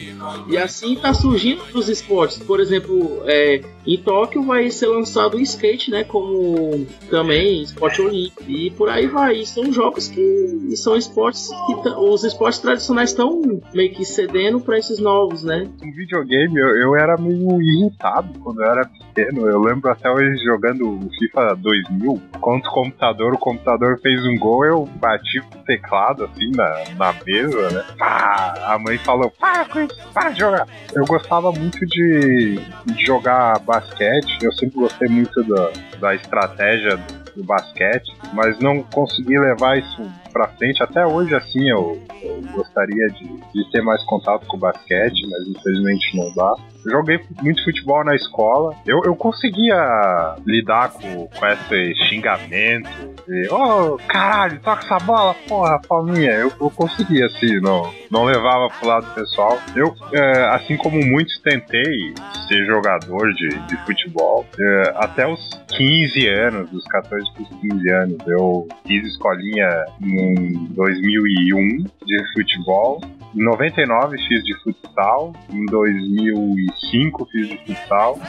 E assim está surgindo os esportes. Por exemplo, é, em Tóquio vai ser lançado o skate, né? Como também esporte olímpico. E por aí vai. E são jogos que são esportes que os esportes tradicionais estão meio que cedendo para esses novos, né? Em videogame eu, eu era meio irritado quando eu era pequeno. Eu lembro até hoje jogando FIFA 2000 contra o computador. O computador fez um gol, eu bati o teclado assim na, na mesa, né? Pá, a mãe falou: para com isso, para de jogar. Eu gostava muito de jogar basquete. Eu sempre gostei muito da, da estratégia do basquete, mas não consegui levar isso pra frente. Até hoje, assim, eu, eu gostaria de, de, ter mais contato com o basquete, mas infelizmente não dá. Joguei muito futebol na escola. Eu, eu conseguia lidar com, com esse xingamento. De, oh, caralho, toca essa bola, porra, palminha. Eu, eu conseguia, assim, não, não levava pro lado pessoal. Eu, é, assim como muitos, tentei ser jogador de, de futebol. É, até os 15 anos, dos 14 para os 15 anos, eu fiz escolinha em 2001 de futebol. Em 99 fiz de futsal, em 2005 fiz de futsal,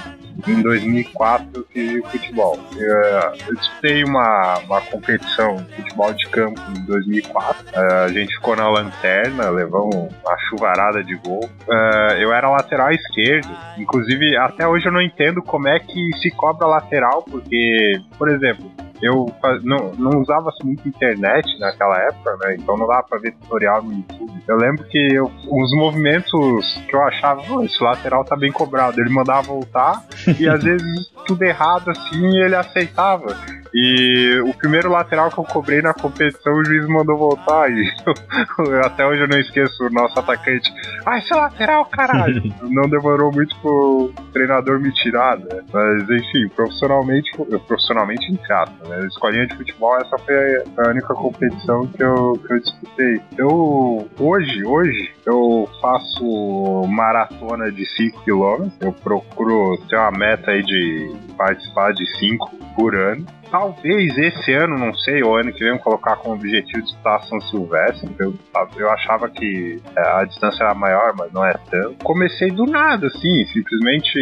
em 2004 fiz de futebol. Eu, eu disputei uma, uma competição de futebol de campo em 2004. A gente ficou na lanterna, levamos uma chuvarada de gol. Eu era lateral esquerdo, inclusive até hoje eu não entendo como é que se cobra lateral, porque, por exemplo, eu não, não usava muito internet naquela época, né? Então não dava pra ver tutorial no YouTube. Eu lembro que eu, os movimentos que eu achava, oh, esse lateral tá bem cobrado, ele mandava voltar e às vezes tudo errado assim ele aceitava. E o primeiro lateral que eu cobrei na competição, o juiz mandou voltar. E eu, até hoje eu não esqueço o nosso atacante. Ah, esse lateral, caralho! não demorou muito pro treinador me tirar, né? Mas enfim, profissionalmente, profissionalmente em casa, né? Escolinha de futebol, essa foi a única competição que eu, que eu disputei. Eu, hoje, hoje, eu faço maratona de 5 km. Eu procuro ter uma meta aí de participar de 5 por ano talvez esse ano, não sei, ou ano que vem, colocar como objetivo de estar São Silvestre. Eu, eu achava que é, a distância era maior, mas não é tanto. Comecei do nada, assim, simplesmente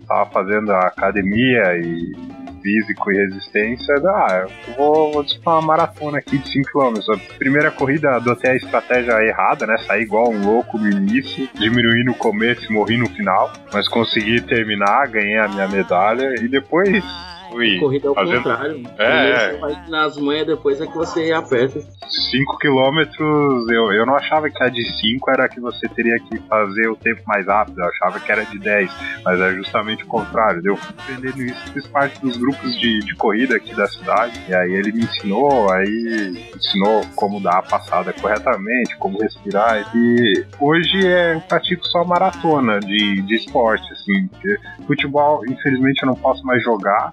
estava fazendo a academia e físico e resistência, ah, eu vou, vou disputar uma maratona aqui de 5km. A primeira corrida adotei a estratégia errada, né? Saí igual um louco no início, diminuí no começo e morri no final, mas consegui terminar, ganhei a minha medalha e depois fui. Corrida ao fazendo... contrário. É, é. Nas manhas, depois é que você aperta. 5 km, eu, eu não achava que a de 5 era que você teria que fazer o tempo mais rápido, eu achava que era de 10, mas é justamente o contrário. Eu fui aprendendo isso, fiz parte dos grupos de, de corrida aqui da cidade, e aí ele me ensinou, aí ensinou como dar a passada corretamente, como respirar, e hoje é, eu pratico só maratona de, de esporte, assim, porque futebol, infelizmente, eu não posso mais jogar,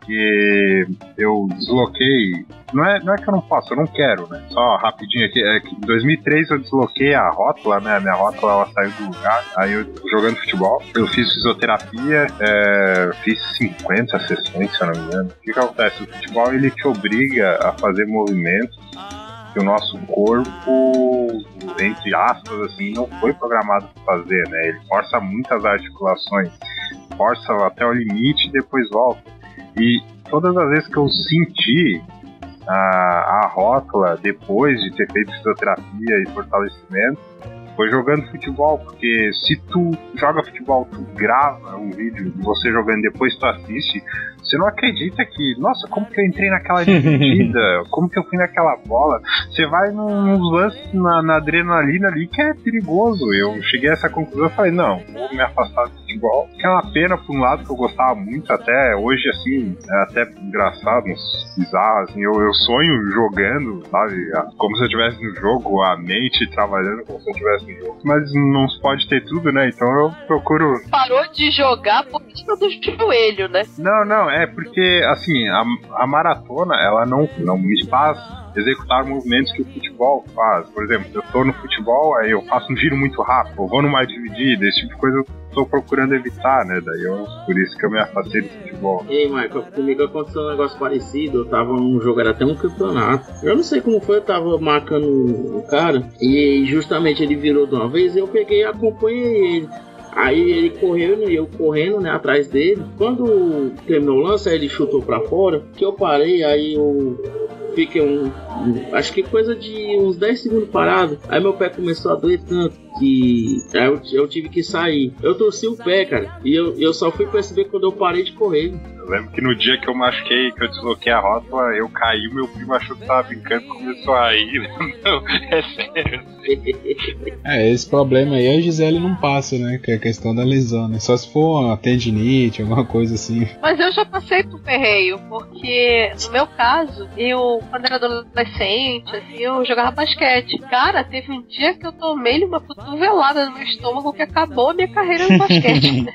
eu desloquei. Não é, não é que eu não posso, eu não quero, né? Só rapidinho aqui. É que em 2003 eu desloquei a rótula, né? A minha rótula ela saiu do lugar. Aí eu jogando futebol, eu fiz fisioterapia, é, fiz 50 sessões, se eu não me engano. O que, que acontece? O futebol ele te obriga a fazer movimentos que o nosso corpo, entre aspas, assim, não foi programado para fazer, né? Ele força muitas articulações, força até o limite e depois volta. E todas as vezes que eu senti a, a rótula depois de ter feito fisioterapia e fortalecimento, foi jogando futebol, porque se tu joga futebol, tu grava um vídeo de você jogando depois tu assiste, você não acredita que, nossa, como que eu entrei naquela dividida? como que eu fui naquela bola? Você vai nos lances na, na, adrenalina ali que é perigoso. Eu cheguei a essa conclusão e falei, não, vou me afastar do futebol. Que é uma pena por um lado que eu gostava muito, até hoje, assim, é até engraçado, bizarro, assim, eu, eu sonho jogando, sabe? Como se eu estivesse no jogo, a mente trabalhando como se eu estivesse no jogo. Mas não se pode ter tudo, né? Então eu procuro. Parou de jogar por cima do joelho, né? Não, não, é porque, assim, a, a maratona, ela não, não me faz executar movimentos que o futebol faz. Por exemplo, eu tô no futebol, aí eu faço um giro muito rápido, eu vou numa dividida, esse tipo de coisa eu tô procurando evitar, né? Daí eu, por isso que eu me afastei do futebol. Ei, Michael, comigo aconteceu um negócio parecido. Eu tava num jogo, era até um campeonato. Eu não sei como foi, eu tava marcando o cara e justamente ele virou de uma vez eu peguei e acompanhei ele. Aí ele correu e eu correndo né, atrás dele. Quando terminou o lance, ele chutou para fora. Que eu parei, aí eu fiquei um, acho que coisa de uns 10 segundos parado. Aí meu pé começou a doer tanto que eu, eu tive que sair. Eu torci o pé, cara. E eu, eu só fui perceber quando eu parei de correr. Eu lembro que no dia que eu machuquei, que eu desloquei a rótula, eu caí, meu primo achou que tava brincando começou a rir. Não, é sério. É, esse problema aí a Gisele não passa, né? Que é a questão da lesão, né? Só se for uma tendinite, alguma coisa assim. Mas eu já passei por ferreio, porque no meu caso, eu, quando era adolescente, assim, eu jogava basquete. Cara, teve um dia que eu tomei uma cotovelada no meu estômago que acabou a minha carreira no basquete. né?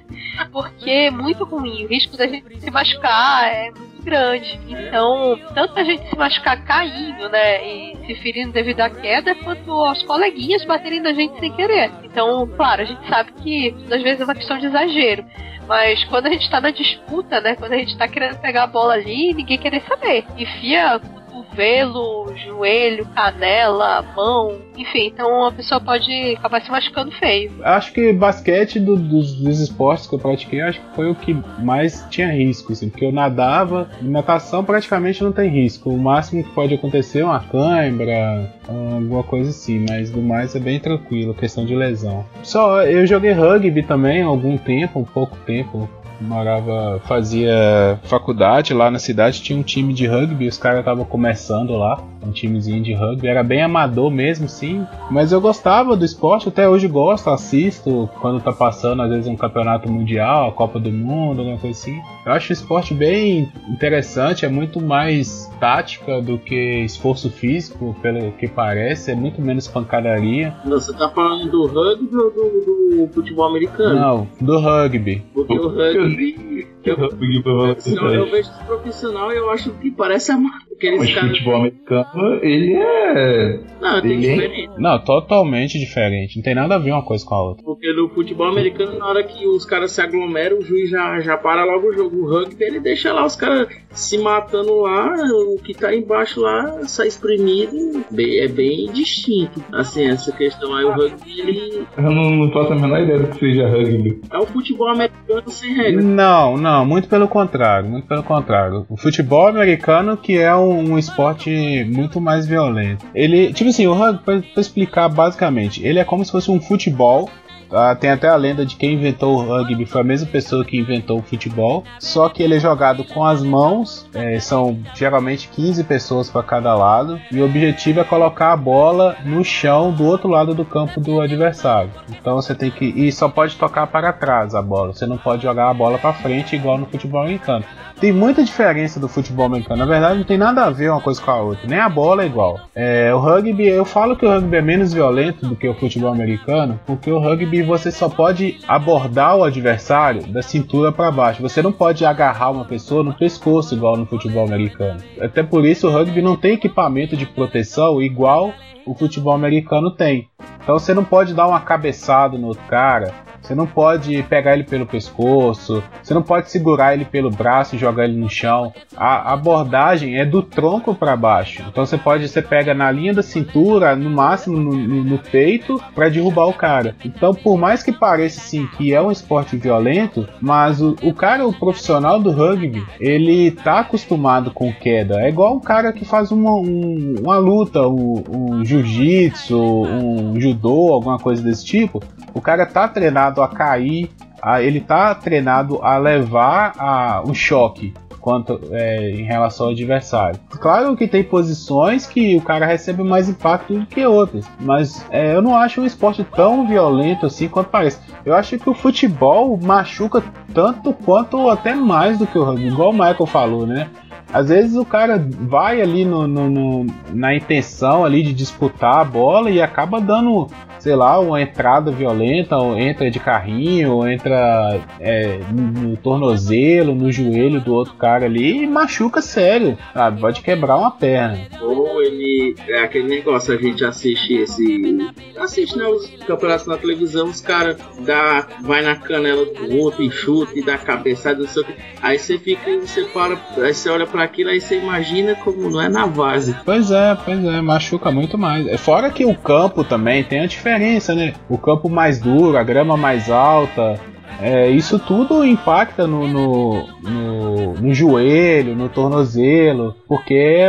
Porque é muito ruim, o risco da gente se machucar é muito grande. Então, tanto a gente se machucar caindo, né, e se ferindo devido à queda, quanto as coleguinhas baterem na gente sem querer. Então, claro, a gente sabe que às vezes é uma questão de exagero. Mas quando a gente tá na disputa, né? Quando a gente tá querendo pegar a bola ali, ninguém quer saber. Enfia cotovelo, joelho, canela, mão, enfim, então a pessoa pode acabar se machucando feio. Acho que basquete do, dos, dos, esportes que eu pratiquei, acho que foi o que mais tinha risco, assim, porque eu nadava, natação praticamente não tem risco. O máximo que pode acontecer é uma cãibra, alguma coisa assim, mas do mais é bem tranquilo, questão de lesão. Só eu joguei rugby também algum tempo, um pouco tempo, morava, fazia faculdade lá na cidade, tinha um time de rugby, os caras estavam começando lá, um timezinho de rugby, era bem amador mesmo, sim, mas eu gostava do esporte, até hoje gosto, assisto quando tá passando, às vezes um campeonato mundial, a Copa do Mundo, alguma coisa assim. Eu acho o esporte bem interessante, é muito mais tática do que esforço físico, pelo que parece, é muito menos pancadaria. Você tá falando do rugby ou do, do futebol americano? Não, do rugby. Porque o rugby ali. Eu, eu, eu vejo esse profissional e eu acho que parece a Aqueles Mas caras... futebol americano, ele é. Não, tem ele é diferente. Não, totalmente diferente. Não tem nada a ver uma coisa com a outra. Porque no futebol americano, na hora que os caras se aglomeram, o juiz já, já para logo o jogo. O rugby, ele deixa lá os caras se matando lá, o que tá embaixo lá sai espremido. É bem distinto. Assim, essa questão aí, o rugby, ele. Eu não, não faço a menor ideia do que seja rugby. É o futebol americano sem regra. Não, não, muito pelo contrário. Muito pelo contrário. O futebol americano que é um um esporte muito mais violento. Ele, tipo assim, o rugby, pra, pra explicar basicamente, ele é como se fosse um futebol ah, tem até a lenda de quem inventou o rugby foi a mesma pessoa que inventou o futebol, só que ele é jogado com as mãos, é, são geralmente 15 pessoas para cada lado, e o objetivo é colocar a bola no chão do outro lado do campo do adversário. Então você tem que. E só pode tocar para trás a bola, você não pode jogar a bola para frente igual no futebol americano. Tem muita diferença do futebol americano, na verdade não tem nada a ver uma coisa com a outra, nem a bola é igual. É, o rugby, eu falo que o rugby é menos violento do que o futebol americano, porque o rugby você só pode abordar o adversário da cintura para baixo. Você não pode agarrar uma pessoa no pescoço igual no futebol americano. Até por isso o rugby não tem equipamento de proteção igual o futebol americano tem. Então você não pode dar uma cabeçada no outro cara, você não pode pegar ele pelo pescoço, você não pode segurar ele pelo braço e jogar ele no chão. A abordagem é do tronco para baixo. Então você pode, você pega na linha da cintura, no máximo no, no, no peito, para derrubar o cara. Então, por mais que pareça sim que é um esporte violento, mas o, o cara, o profissional do rugby, ele tá acostumado com queda. É igual um cara que faz uma, um, uma luta, um, um jiu-jitsu, um judô, alguma coisa desse tipo. O cara tá treinado a cair, a, ele tá treinado a levar a, choque quanto é, em relação ao adversário. Claro que tem posições que o cara recebe mais impacto do que outras, mas é, eu não acho um esporte tão violento assim quanto parece. Eu acho que o futebol machuca tanto quanto até mais do que o rugby, igual o Michael falou, né? Às vezes o cara vai ali no, no- no- na intenção ali de disputar a bola e acaba dando, sei lá, uma entrada violenta, ou entra de carrinho, ou entra é, no, no tornozelo, no joelho do outro cara ali e machuca sério, sabe? Pode quebrar uma perna. Ou ele. É aquele negócio, a gente assiste esse. Assiste né, os campeonatos na televisão, os caras dá, vai na canela do outro e chuta e dá cabeçada, não sei o que. Aí você fica e você para, aí você olha pra aquilo, aí você imagina como não é na base. Pois é, pois é, machuca muito mais. É, Fora que o campo também tem a diferença, né? O campo mais duro, a grama mais alta. é, isso tudo impacta no, no, no, no joelho, no tornozelo, porque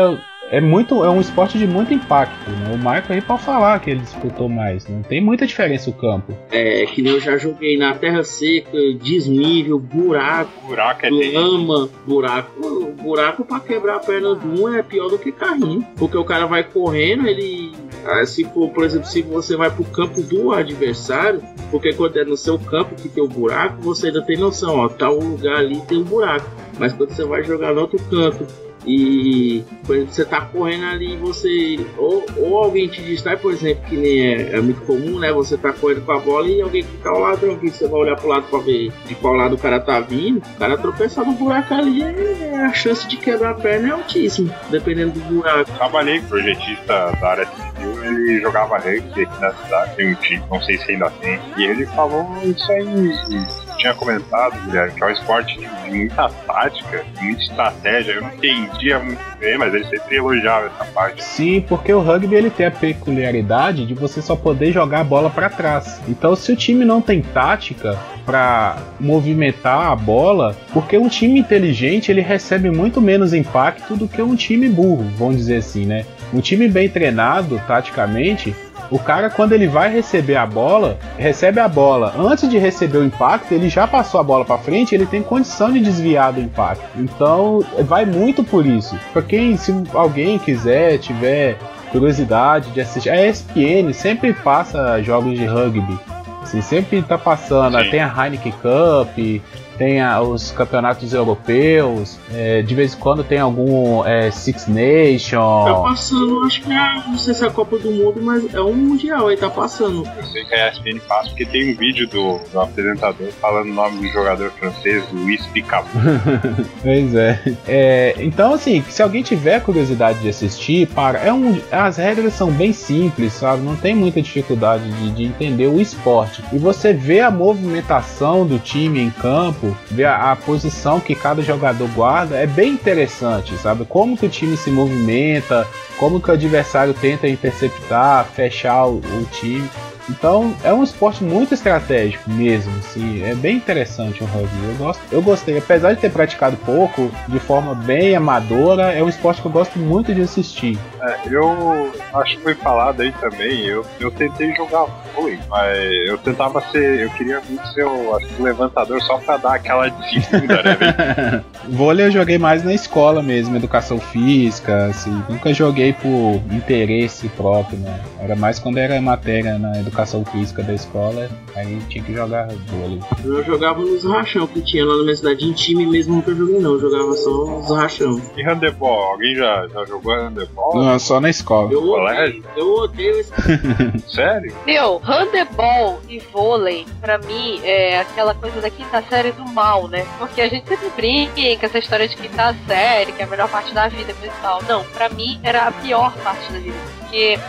é muito é um esporte de muito impacto. Né? O Michael aí pode falar que ele disputou mais. Não tem muita diferença o campo. É que nem eu já joguei na terra seca, desnível, buraco, buraco é lama, buraco. Buraco pra quebrar a perna de um é pior do que carrinho. Porque o cara vai correndo, ele. ah, Se for, por exemplo, se você vai pro campo do adversário, porque quando é no seu campo que tem o buraco, você ainda tem noção, ó, tal lugar ali tem um buraco. Mas quando você vai jogar no outro canto e exemplo, você tá correndo ali você. Ou, ou alguém te distrai, por exemplo, que nem é, é muito comum, né? Você tá correndo com a bola e alguém que tá ao lado, que você vai olhar pro lado pra ver de qual lado o cara tá vindo, o cara tropeçar no buraco ali, é, a chance de quebrar a perna é altíssima, dependendo do buraco. Trabalhei com projetista da área civil, ele jogava rugby aqui na cidade, tem um time, não sei se ainda tem, e ele falou isso aí, tinha comentado, Guilherme, que é um esporte de muita tática, muita estratégia, eu não entendia muito bem, mas ele sempre elogiava essa parte. Sim, porque o rugby ele tem a peculiaridade de você só poder jogar a bola para trás. Então, se o time não tem tática para movimentar a bola, porque um time inteligente ele recebe muito menos impacto do que um time burro, vamos dizer assim, né? Um time bem treinado taticamente, o cara quando ele vai receber a bola, recebe a bola, antes de receber o impacto, ele já passou a bola para frente, ele tem condição de desviar do impacto. Então, vai muito por isso. Para quem se alguém quiser, tiver curiosidade de assistir, a ESPN sempre passa jogos de rugby. Assim, sempre tá passando, Sim. tem a Heineken Cup, tem a- os campeonatos europeus, é, de vez em quando tem algum é, Six Tá Nations. passando, acho que é, não sei se é a Copa do Mundo, mas é um mundial aí, tá passando. Eu sei que a ESPN passa porque tem um vídeo do, do apresentador falando o nome do jogador francês, Luiz Picabou. Pois é. É, Então, assim, se alguém tiver curiosidade de assistir, para. É um, as regras são bem simples, sabe? Não tem muita dificuldade de, de entender o esporte. E você vê a movimentação do time em campo, vê a, a posição que cada jogador guarda, é bem interessante, sabe? Como que o time se movimenta, como que o adversário tenta interceptar, fechar o, o time. Então é um esporte muito estratégico mesmo, assim, é bem interessante o rugby. Eu, gosto, eu gostei, apesar de ter praticado pouco, de forma bem amadora, é um esporte que eu gosto muito de assistir. É, eu acho que foi falado aí também, eu, eu tentei jogar vôlei, mas eu tentava ser, eu queria muito ser o, acho que o levantador só pra dar aquela dívida, né, velho? Vôlei eu joguei mais na escola mesmo, educação física, assim, nunca joguei por interesse próprio, né? Era mais quando era matéria na educação física da escola, aí tinha que jogar vôlei. Eu jogava nos rachão que tinha lá na minha cidade, em time mesmo nunca joguei não, eu jogava só nos rachão. E handebol, alguém já, já jogou handebol? Não, só na escola. Eu colégio? odeio, eu odeio esse Sério? Meu, handebol e vôlei, pra mim, é aquela coisa da quinta série do mal, né? Porque a gente sempre brinca essa história de quinta série, que é a melhor parte da vida e tal. Não, pra mim era a pior parte da vida. Porque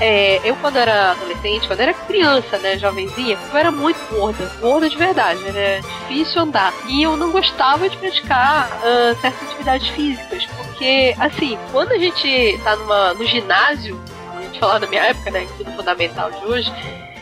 é, eu, quando era adolescente, quando era criança, né, jovenzinha, eu era muito gorda. Gorda de verdade, era difícil andar. E eu não gostava de praticar ah, certas atividades físicas. Porque, assim, quando a gente tá numa, no ginásio, a gente falar na minha época, né, ensino fundamental de hoje,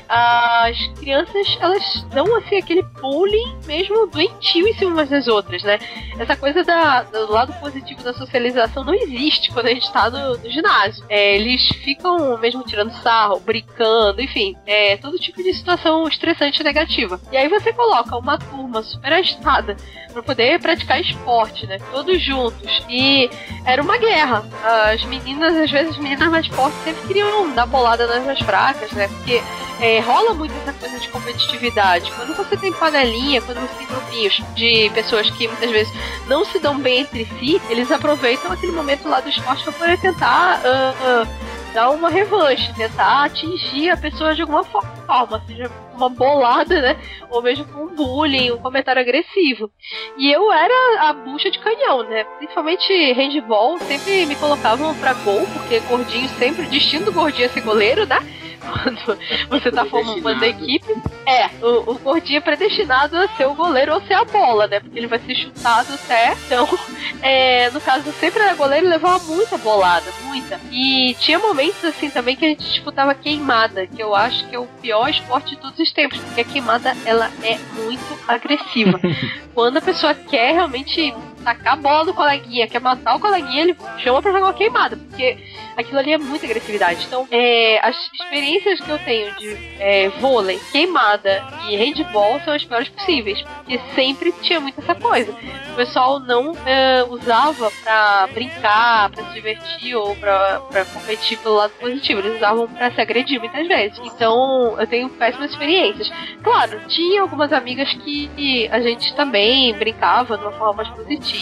as crianças elas dão assim aquele bullying mesmo doentio em cima umas das outras, né? Essa coisa da, do lado positivo da socialização não existe quando a gente tá no, no ginásio. É, eles ficam mesmo tirando sarro, brincando, enfim, é todo tipo de situação estressante e negativa. E aí você coloca uma turma super agitada para poder praticar esporte, né? Todos juntos. E era uma guerra. As meninas, às vezes, as meninas mais fortes sempre queriam dar bolada nas mais fracas, né? Porque é, rola muito essa coisa de competitividade. Quando você tem panelinha, quando você tem grupinhos de pessoas que muitas vezes não se dão bem entre si, eles aproveitam aquele momento lá do esporte para poder tentar. Uh, uh, dar uma revanche, tentar atingir a pessoa de alguma forma, seja uma bolada, né? Ou mesmo com um bullying, um comentário agressivo. E eu era a bucha de canhão, né? Principalmente handball, sempre me colocavam pra gol, porque gordinho sempre, destino do gordinho é ser goleiro, né? Quando você tá formando a equipe. É, o, o gordinho é predestinado a ser o goleiro ou ser a bola, né? Porque ele vai ser chutado até. Então, é, no caso, sempre era goleiro e levava muita bolada, muita. E tinha momentos assim também que a gente disputava queimada, que eu acho que é o pior esporte de todos os tempos, porque a queimada ela é muito agressiva. Quando a pessoa quer realmente tacar a bola do coleguinha, quer matar o coleguinha, ele chama pra jogar uma queimada, porque aquilo ali é muita agressividade. Então, é, as experiências que eu tenho de é, vôlei, queimada e handball são as piores possíveis, porque sempre tinha muito essa coisa. O pessoal não é, usava pra brincar, pra se divertir ou pra, pra competir pelo lado positivo, eles usavam pra se agredir muitas vezes. Então, eu tenho péssimas experiências. Claro, tinha algumas amigas que a gente também brincava de uma forma mais positiva,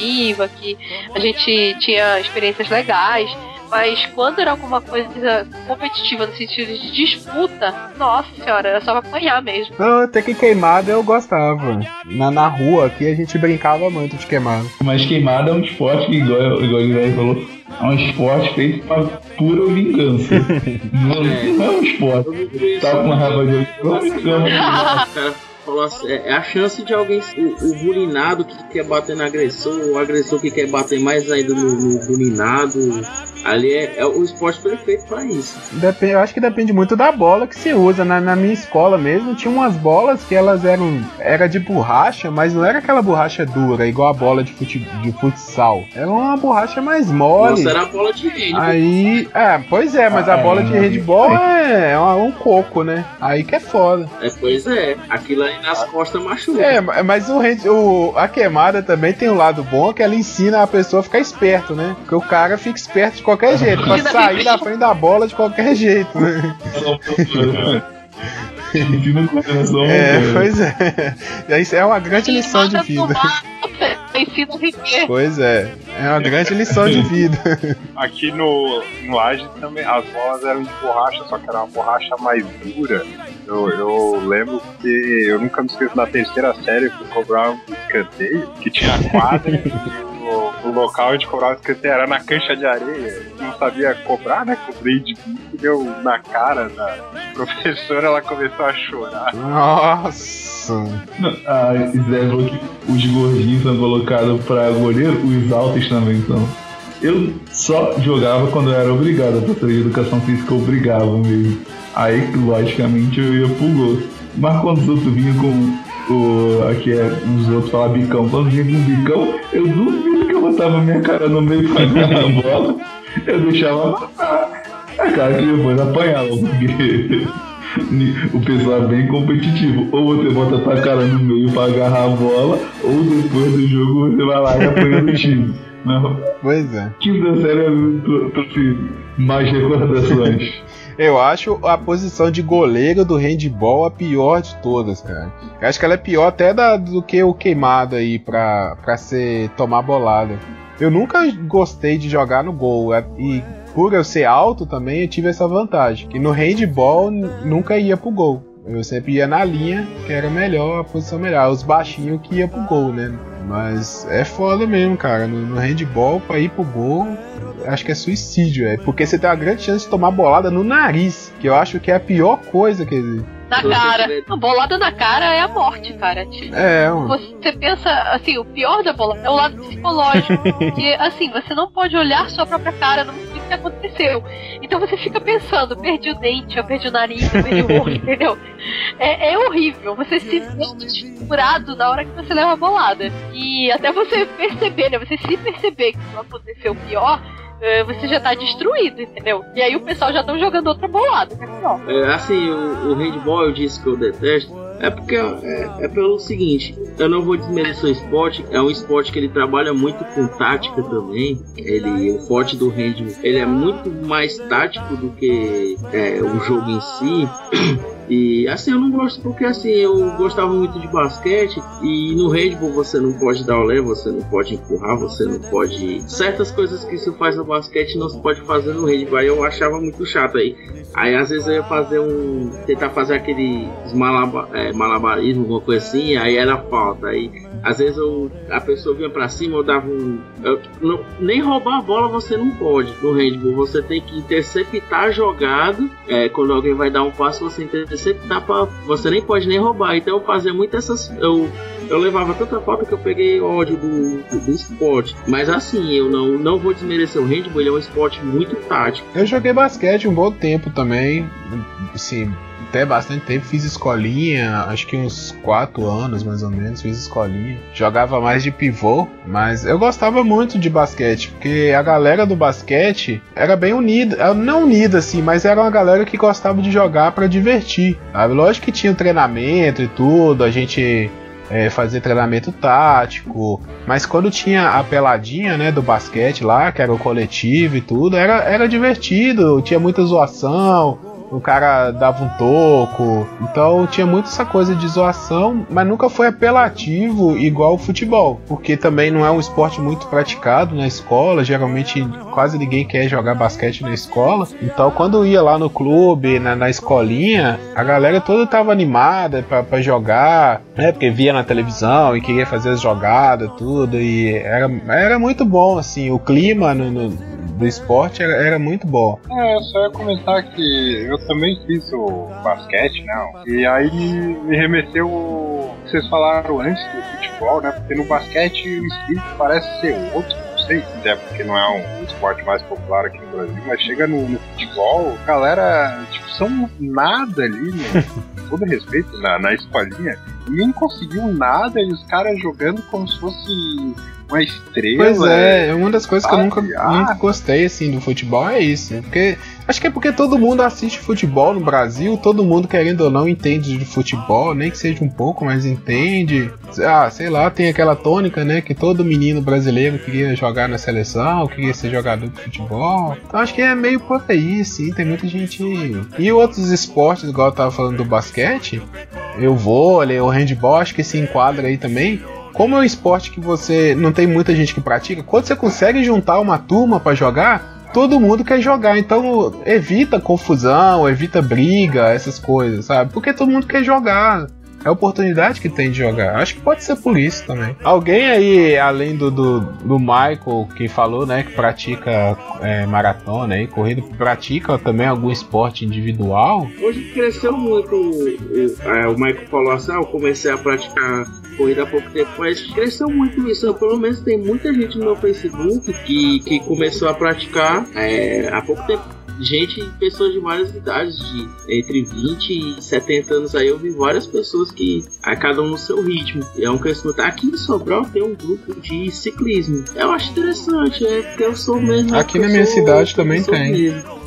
que a gente tinha experiências legais. Mas quando era alguma coisa competitiva no sentido de disputa, nossa senhora, era só pra apanhar mesmo. Não, até que queimada eu gostava. Na, na rua aqui a gente brincava muito de queimada. Mas queimada é um esporte que, igual, igual o Guilherme falou, é um esporte feito pra pura vingança. não, não é um esporte. Tá com uma raiva de cara falou assim, é, é a chance de alguém, o, o bulinado que quer bater no agressor, o agressor que quer bater mais ainda no, no bulinado. Ali é, é o esporte perfeito para isso. Depende, eu acho que depende muito da bola que se usa. Na, na, minha escola mesmo, tinha umas bolas que elas eram era de borracha, mas não era aquela borracha dura, igual a bola de, fute, de futsal. Era uma borracha mais mole. Nossa, era a bola de handball. Aí, é, pois é, mas ah, a bola é, de handball é, é um coco, né? Aí que é foda. É, pois é, aquilo aí nas costas machuca. É, mas o, o, a queimada também tem um lado bom que ela ensina a pessoa a ficar esperto, né? Porque o cara fica esperto de qualquer jeito, pra sair da frente da bola de qualquer jeito, né? é, pois é. Isso é uma grande lição de vida. Pois é, é uma grande lição de vida. Aqui no, no Laje também, as bolas eram de borracha, só que era uma borracha mais dura. Eu, eu lembro que eu nunca me esqueço da terceira série que cobrava um escanteio, que tinha quadra. o, o local onde cobrava escanteio era na cancha de areia. Não sabia cobrar, né? Cobrei de mim, deu na cara da professora, ela começou a chorar. Nossa! Ah, Zé falou que os gordinhos são colocados pra goleiro, os altos também são. Eu só jogava quando eu era obrigado, a professora de educação física obrigava mesmo. Aí, logicamente, eu ia pro gol. Mas quando os outros vinham com o. Aqui é os outros falam bicão. Quando vinha com bicão, eu duvido botava minha cara no meio pra ganhar a bola. Eu deixava passar. A cara que depois apanhava, porque o pessoal é bem competitivo. Ou você bota a tua cara no meio pra agarrar a bola, ou depois do jogo você vai lá e apanha o time. Não. Pois é. Quinta série eu trouxe mais recordações. Eu acho a posição de goleiro do handball a pior de todas, cara. Eu acho que ela é pior até da, do que o queimado aí pra, pra ser tomar bolada. Eu nunca gostei de jogar no gol. É, e por eu ser alto também, eu tive essa vantagem. Que no handball nunca ia pro gol. Eu sempre ia na linha, que era melhor, a posição melhor. Os baixinhos que ia pro gol, né? Mas é foda mesmo, cara. No, no handball, pra ir pro gol, acho que é suicídio, é. Porque você tem uma grande chance de tomar bolada no nariz, que eu acho que é a pior coisa que existe. Na cara. A bolada na cara é a morte, cara. É, mano. Você pensa, assim, o pior da bolada é o lado psicológico. que, assim, você não pode olhar sua própria cara, que aconteceu. Então você fica pensando, perdi o dente, eu perdi o nariz, eu perdi o olho, entendeu? É, é horrível. Você se sente curado na hora que você leva a bolada. E até você perceber, né? Você se perceber que não aconteceu pior, eh, você já tá destruído, entendeu? E aí o pessoal já estão jogando outra bolada, é pior. É, assim, o, o handball eu disse que eu detesto. É porque é, é pelo seguinte, eu não vou desmerecer o esporte, é um esporte que ele trabalha muito com tática também. Ele, o forte do handball, ele é muito mais tático do que é, o jogo em si. E assim, eu não gosto porque assim, eu gostava muito de basquete e no handball você não pode dar olé, você não pode empurrar, você não pode. Certas coisas que se faz no basquete não se pode fazer no handball. Aí eu achava muito chato aí. Aí às vezes eu ia fazer um. tentar fazer aquele malaba, é, malabarismo, alguma coisa assim, aí era falta. Aí às vezes eu, a pessoa vinha pra cima, eu dava um. eu- não- nem roubar a bola você não pode no handball. Você tem que interceptar a jogada. É, quando alguém vai dar um passo, você interceptar pra. Você nem pode nem roubar. Então eu fazia muito essas. Eu, eu levava tanta falta que eu peguei ódio do, do, do esporte. Mas assim, eu não, não vou desmerecer o handball, ele é um esporte muito tático. Eu joguei basquete um bom tempo também, assim, até bastante tempo. Fiz escolinha, acho que uns 4 anos mais ou menos, fiz escolinha. Jogava mais de pivô, mas eu gostava muito de basquete, porque a galera do basquete era bem unida, eh, não unida assim, mas era uma galera que gostava de jogar pra divertir. Sabe? Lógico que tinha o treinamento e tudo, a gente é, fazer treinamento tático, mas quando tinha a peladinha, né, do basquete lá, que era o coletivo e tudo, era, era divertido, tinha muita zoação, o cara dava um toco, então tinha muito essa coisa de zoação, mas nunca foi apelativo igual o futebol, porque também não é um esporte muito praticado na escola, geralmente quase ninguém quer jogar basquete na escola, então quando ia lá no clube, na, na escolinha, a galera toda tava animada pra jogar, né, porque via na televisão e queria fazer as jogadas, tudo, e era, era muito bom, assim, o clima no- no- do esporte era, era muito bom. É, só ia comentar que eu também fiz o basquete, não. E aí me remeteu o que vocês falaram antes do futebol, né? Porque no basquete o espírito parece ser outro. Não sei se é porque não é um esporte mais popular aqui no Brasil, mas chega no, no futebol, galera, tipo, são nada ali, né? Com todo respeito, na, na escolinha. Ninguém conseguiu nada e os caras jogando como se fosse uma estrela. Pois é, uma das coisas que eu nunca, Ah. nunca gostei assim do futebol é isso. Porque acho que é porque todo mundo assiste futebol no Brasil, todo mundo querendo ou não entende de futebol, nem que seja um pouco, mas entende. Ah, sei lá, tem aquela tônica, né, que todo menino brasileiro queria jogar na seleção, queria ser jogador de futebol. Então acho que é meio por aí, sim, tem muita gente. E outros esportes, igual eu tava falando do basquete, eu vôlei, o handball, acho que se enquadra aí também. Como é um esporte que você não tem muita gente que pratica, quando você consegue juntar uma turma pra jogar, todo mundo quer jogar. Então evita confusão, evita briga, essas coisas, sabe? Porque todo mundo quer jogar. É a oportunidade que tem de jogar. Acho que pode ser por isso também. Alguém aí, além do, do, do Michael, que falou, né, que pratica é, maratona aí, corrida, pratica também algum esporte individual? Hoje cresceu muito. É, o Michael falou assim: ah, eu comecei a praticar corrida há pouco tempo, mas cresceu muito isso. Pelo menos tem muita gente no meu Facebook que, que começou a praticar é, há pouco tempo. Gente, pessoas de várias idades, de entre 20 e 70 anos aí, eu vi várias pessoas que, a cada um no seu ritmo. É um crescimento. Aqui em Sobral tem um grupo de ciclismo. Eu acho interessante, é porque eu sou mesmo. Aqui na minha cidade também tem. mesmo.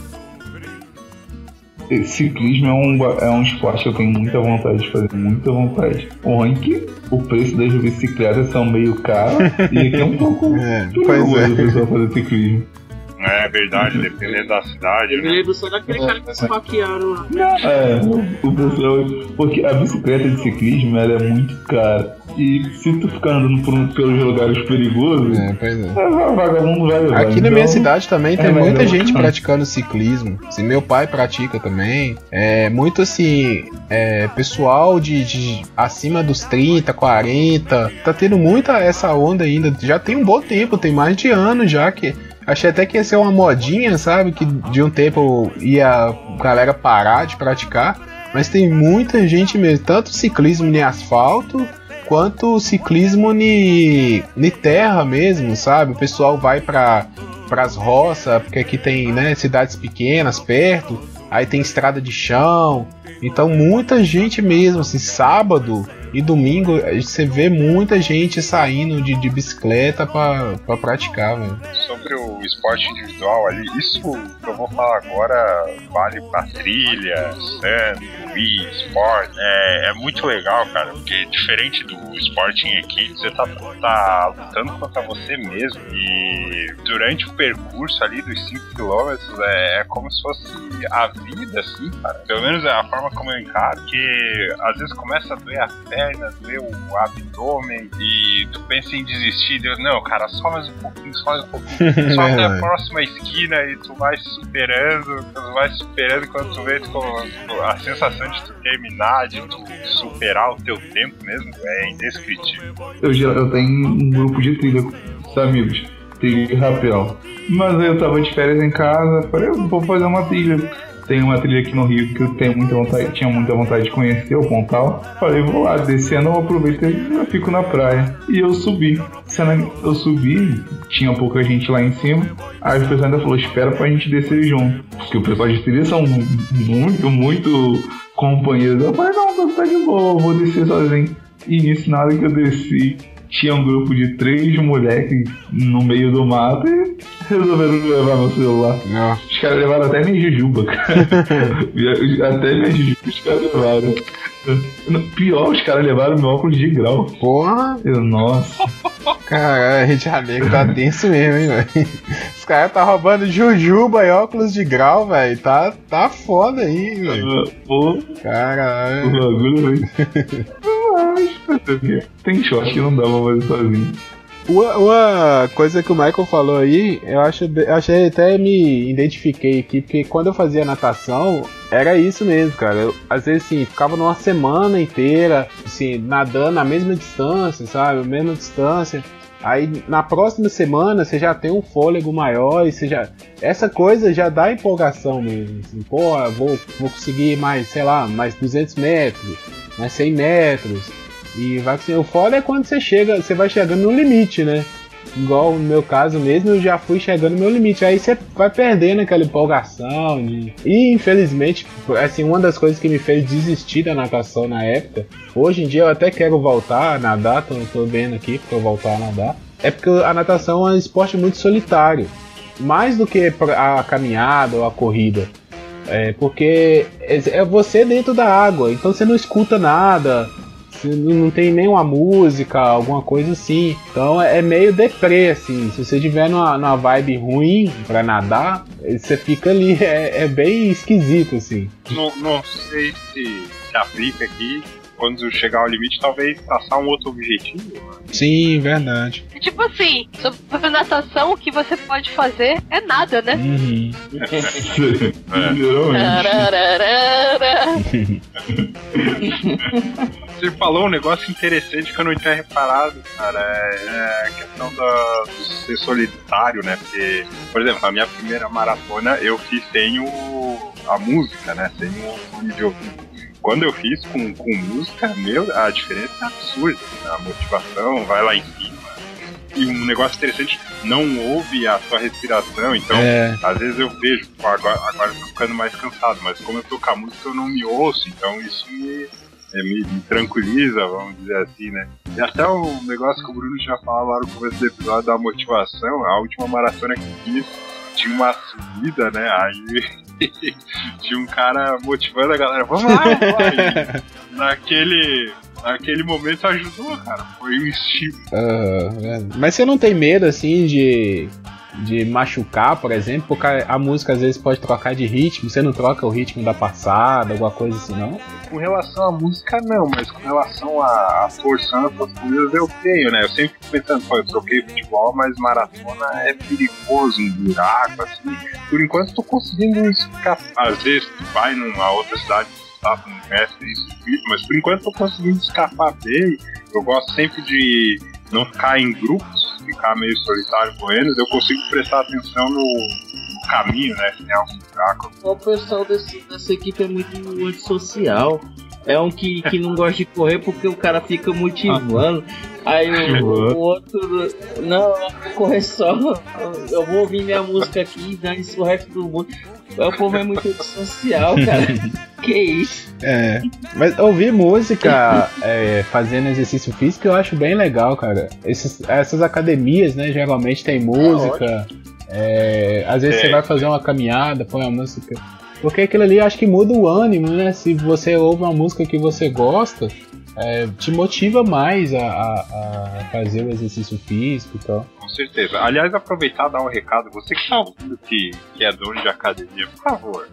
Ciclismo é um, é um esporte que eu tenho muita vontade de fazer, muita vontade. O ruim que o preço das bicicletas são meio caro e aqui é um pouco É, perigoso é. o pessoal fazer ciclismo. É verdade, dependendo da cidade, Eu me né? lembro só daquele cara que esfaquearam lá. É, o, pessoal. Porque a bicicleta de ciclismo ela é muito cara. E se tu ficar andando por um- pelos lugares perigosos, É, pois é. o vagabundo vai levar. Aqui na Então, minha cidade também tem é, muita gente praticando ciclismo. Assim, meu pai pratica também. É muito assim, é, pessoal de, de acima dos 30, 40. Tá tendo muita essa onda ainda. Já tem um bom tempo, tem mais de ano já que. Achei até que ia ser uma modinha, sabe? Que de um tempo ia a galera parar de praticar. Mas tem muita gente mesmo, tanto ciclismo em asfalto, quanto ciclismo ni terra mesmo, sabe? O pessoal vai pra pras roças, porque aqui tem né, cidades pequenas perto, aí tem estrada de chão. Então muita gente mesmo, assim, sábado e domingo você vê muita gente saindo de, de bicicleta pra, pra praticar, velho. Sobre o esporte individual ali, isso que eu vou falar agora vale pra trilha, surf, Wii, esporte. É, é muito legal, cara, porque diferente do esporte em equipe, você tá, tá lutando contra você mesmo e durante o percurso ali dos 5km é, é como se fosse a vida, assim, cara. Pelo menos é a forma como eu encaro, que às vezes começa a doer a perna, doer o abdômen e tu pensa em desistir. Deus, não, cara, só mais um pouquinho, só mais um pouquinho. Só até a próxima esquina e tu vai superando, tu vai superando quando tu vê tu, a sensação de tu terminar, de tu superar o teu tempo mesmo, é indescritível. Eu, eu tenho um grupo de trilha com os amigos, trilha e rapel. Mas aí eu tava de férias em casa, falei, eu vou fazer uma trilha. Tem uma trilha aqui no Rio que eu tenho muita vontade, tinha muita vontade de conhecer, o Pontal. Falei, vou lá, descendo, eu aproveito e fico na praia. E eu subi. Eu subi, tinha pouca gente lá em cima. Aí o pessoal ainda falou, espera pra gente descer junto. Porque o pessoal de trilha são muito, muito companheiros. Eu falei, não, tá de boa, vou descer sozinho. E nisso, na hora que eu desci, tinha um grupo de três moleques no meio do mato e resolveram levar meu celular. Não. Os caras levaram até minha jujuba, cara. até minha jujuba os caras levaram. Pior, os caras levaram meu óculos de grau. Porra, Eu, nossa. caralho, Rio de Janeiro tá tenso mesmo, hein, velho. Os caras tá roubando jujuba e óculos de grau, velho. Tá, tá foda aí, velho. Pô, o Caralho. bagulho foi. Tem choque que não dá pra fazer sozinho. Uma, uma coisa que o Michael falou aí, eu acho, achei até me identifiquei aqui, porque quando eu fazia natação, era isso mesmo, cara. Eu, às vezes assim, ficava numa semana inteira, assim, nadando na mesma distância, sabe? A mesma distância. Aí na próxima semana você já tem um fôlego maior e você já. Essa coisa já dá empolgação mesmo. Assim, pô, vou, vou conseguir mais, sei lá, mais 200 metros, mais 100 metros. E vai assim, o foda é quando você chega, você vai chegando no limite, né? Igual no meu caso mesmo, eu já fui chegando no meu limite. Aí você vai perdendo aquela empolgação. de- E infelizmente, assim, uma das coisas que me fez desistir da natação na época, hoje em dia eu até quero voltar a nadar, tô, tô vendo aqui pra eu voltar a nadar. É porque a natação é um esporte muito solitário. Mais do que a caminhada ou a corrida. É porque é é você dentro da água, então você não escuta nada, não tem nenhuma música, alguma coisa assim. Então é meio deprê, assim. Se você tiver numa, numa vibe ruim pra nadar, você fica ali, é, é bem esquisito, assim. Não, não sei se se aplica aqui. Quando chegar ao limite, talvez traçar um outro objetivo. né? Sim, verdade. Tipo assim, sobre natação, o que você pode fazer é nada, né? Uhum. Literalmente. Você falou um negócio interessante que eu não tinha reparado, cara. É, é a questão da, do ser solitário, né? Porque, por exemplo, a minha primeira maratona eu fiz sem o, a música, né? Sem o fone de ouvido. Quando eu fiz com, com música, meu, a diferença é absurda. A motivação vai lá em cima. E um negócio interessante, não ouve a sua respiração, então É, às vezes eu vejo, agora, agora eu tô ficando mais cansado, mas como eu tô com a música eu não me ouço, então isso me, me, me tranquiliza, vamos dizer assim, né? E até o negócio que o Bruno já falou lá no começo do episódio da motivação, a última maratona que fiz tinha uma subida, né? Aí tinha um cara motivando a galera, vamos lá, vamos lá. E naquele, naquele momento ajudou, cara. Foi um estímulo. aham, é. Mas você não tem medo, assim, de. De machucar, por exemplo, porque a música às vezes pode trocar de ritmo, você não troca o ritmo da passada, alguma coisa assim, não? Com relação à música, não, mas com relação a, forçando essas coisas, eu tenho, né? Eu sempre fico pensando, pô, eu troquei futebol, mas maratona é perigoso, um buraco, assim. Por enquanto, tô conseguindo escapar. Às vezes, tu vai numa outra cidade, tá, tu não conhece isso, mas por enquanto, tô conseguindo escapar bem. Eu gosto sempre de não ficar em grupos, ficar meio solitário correndo, eu consigo prestar atenção no, no caminho, né? Se tem algum buraco, O pessoal desse, dessa equipe é muito antissocial. É um que, que não gosta de correr porque o cara fica motivando. Aí o, o outro. Não, eu vou correr só. Eu vou ouvir minha música aqui e dane-se o resto do mundo. O povo é muito social, cara. que isso? É, mas ouvir música é, fazendo exercício físico eu acho bem legal, cara. Esses, essas academias, né, geralmente tem música. É, às vezes É. você vai fazer uma caminhada, põe a música. Porque aquilo ali acho que muda o ânimo, né? Se você ouve uma música que você gosta, é, te motiva mais a, a- a fazer o exercício físico e tal. Com certeza. Aliás, aproveitar e dar um recado. Você que tá ouvindo que, que é dono de academia, por favor.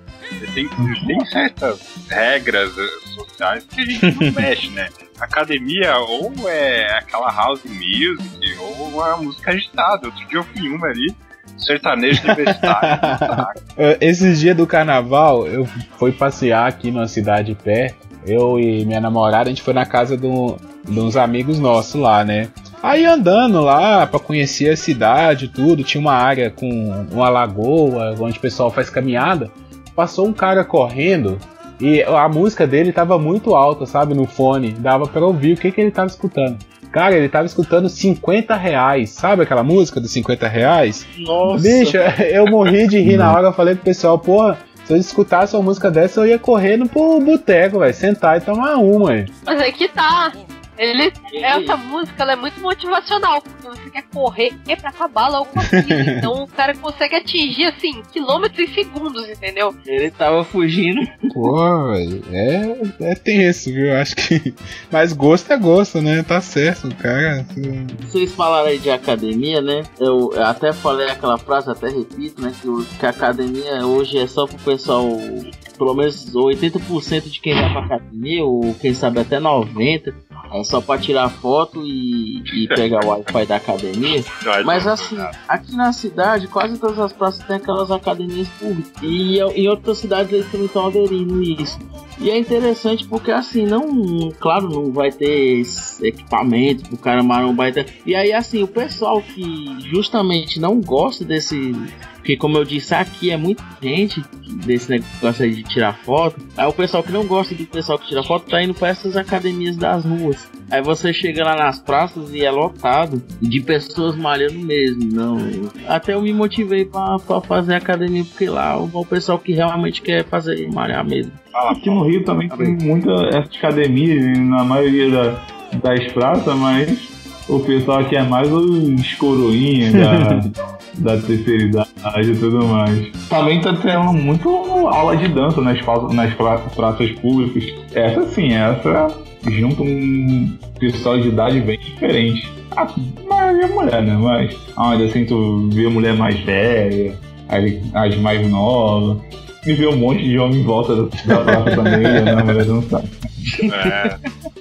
Tem, tem certas regras eh, sociais que a gente não mexe, né? Academia ou é aquela house music ou uma música agitada. Outro dia eu fui uma ali, sertanejo universitário. tá? Eh, Esses dias do carnaval, eu fui passear aqui numa cidade perto. Eu e minha namorada, a gente foi na casa de, um- de uns amigos nossos lá, né? Aí andando lá pra conhecer a cidade e tudo, tinha uma área com uma lagoa onde o pessoal faz caminhada. Passou um cara correndo e a música dele tava muito alta, sabe, no fone. Dava pra ouvir o que, que ele tava escutando. Cara, ele tava escutando 50 reais, sabe aquela música dos 50 reais? Nossa. Bicho, eu morri de rir na hora, eu falei pro pessoal, porra, se eu escutasse uma música dessa, eu ia correndo pro boteco, velho, sentar e tomar uma, velho. Mas aí que tá. Ele, essa música ela é muito motivacional, porque você quer correr é pra acabar logo com. Então o cara consegue atingir assim, quilômetros em segundos, entendeu? Ele tava fugindo. Pô, velho, é, é tenso, viu? Acho que. Mas gosto é gosto, né? Tá certo, o cara. Vocês falaram aí de academia, né? Eu até falei aquela frase, até repito, né? Que, que a academia hoje é só pro pessoal. Pelo menos 80% de quem vai pra academia, ou quem sabe até 90%, é só pra tirar foto e, e pegar o Wi-Fi da academia. Mas assim, aqui na cidade, quase todas as praças tem aquelas academias públicas. E em outras cidades eles também estão aderindo isso. E é interessante porque assim, não. Claro, não vai ter equipamento pro cara marombar tal. E aí, assim, o pessoal que justamente não gosta desse. Porque como eu disse, aqui é muita gente desse negócio aí de tirar foto. Aí o pessoal que não gosta do pessoal que tira foto tá indo pra essas academias das ruas. Aí você chega lá nas praças e é lotado de pessoas malhando mesmo. Não. Até eu me motivei pra, pra fazer academia, porque lá o, o pessoal que realmente quer fazer malhar mesmo. Aqui no Rio também tem muita essas academias, na maioria da- das praças, mas o pessoal aqui é mais os coroinhas da, da terceira idade e tudo mais. Também tá tendo muito aula de dança nas, nas pra- praças públicas. Essa sim, essa junta um pessoal de idade bem diferente. A maioria é mulher, né? Mas onde assim tu vê mulher mais velha, as, as mais novas. E vê um monte de homem em volta da, praça também, né? Mas não sabe. É.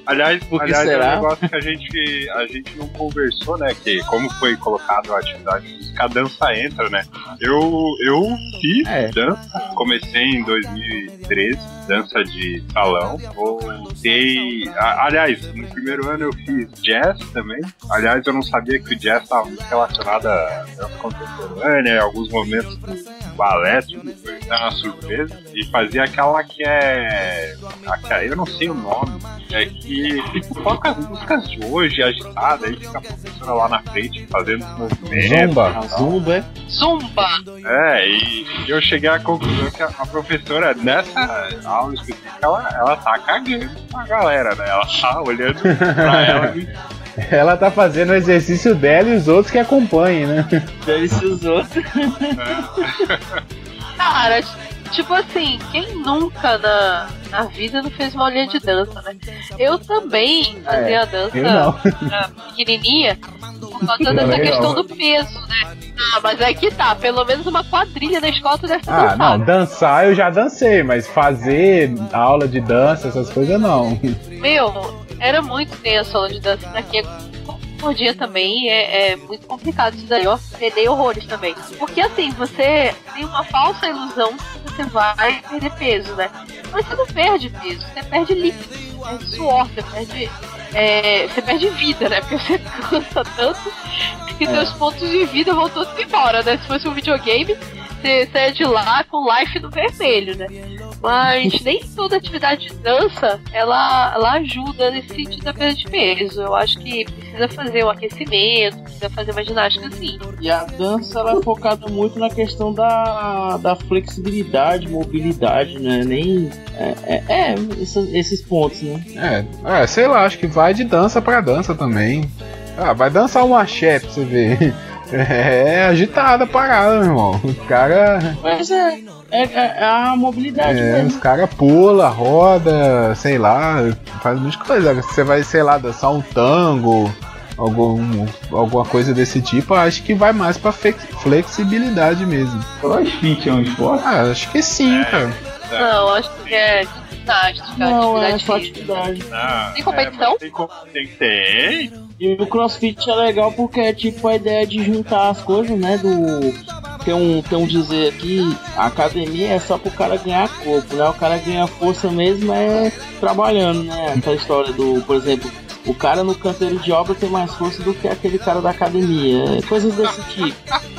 Aliás, que aliás é será? um negócio que a gente, a gente não conversou, né? Que como foi colocado a atividade física, a dança entra, né? Eu, eu fiz É. dança, comecei em 2013, dança de salão. Voltei. a- aliás, no primeiro ano eu fiz jazz também. Aliás, eu não sabia que o jazz estava muito relacionado à dança contemporânea, em alguns momentos do balé, tudo foi uma surpresa. E fazia aquela que é. aquela- eu não sei o nome. É que tipo, toca as músicas de hoje, agitada, aí fica a professora lá na frente fazendo os movimentos. Zumba. A Zumba é Zumba! É, e eu cheguei à conclusão que a, a professora, nessa aula específica, ela, ela tá cagando pra galera, né? Ela tá olhando pra ela e Ela tá fazendo o exercício dela e os outros que acompanhem, né? dane-se os outros. Cara, tipo assim, quem nunca na, na vida não fez uma aulinha de dança, né? Eu também fazia dança não. ah, pequenininha por causa dessa questão não. do peso, né? Ah, mas é que tá, pelo menos uma quadrilha da escola tu deve ter Ah, não, dançado. dançar eu já dancei, mas fazer aula de dança, essas coisas não. Meu, era muito tenso a aula de dança pra quem por dia também é, é muito complicado isso daí, ó. Perder horrores também. Porque assim, você tem uma falsa ilusão que você vai perder peso, né? Mas você não perde peso, você perde líquido, você perde suor, você perde. é, você perde vida, né? Porque você cansa tanto que seus pontos de vida vão todos embora, né? Se fosse um videogame, você saia de lá com life no vermelho, né? Mas nem toda atividade de dança ela, ela ajuda nesse sentido da perda de peso. Eu acho que precisa fazer um aquecimento, precisa fazer uma ginástica assim. E a dança ela é focada muito na questão da, da flexibilidade, mobilidade, né? Nem. É, é, é esses, esses pontos, né? É, é, sei lá, acho que vai de dança pra dança também. Ah, vai dançar um axé pra você ver. É agitada a parada, meu irmão. O cara. Mas é, é, é a mobilidade É, mesmo. os caras pula, roda, sei lá, faz muita coisa. Você vai, sei lá, dançar um tango, algum, alguma coisa desse tipo, acho que vai mais pra flex- flexibilidade mesmo. Crossfit é um esporte? Ah, acho que sim, cara. Não, acho que é ginástica, Não, é atividade só atividade. Ah, Tem competição? é, tem, tem, tem. E o crossfit é legal porque é tipo a ideia de juntar as coisas, né? Do. Tem um, tem um dizer aqui, a academia é só pro cara ganhar corpo, né? O cara ganha força mesmo é trabalhando, né? Aquela história do, por exemplo, o cara no canteiro de obra tem mais força do que aquele cara da academia. é Coisas desse tipo.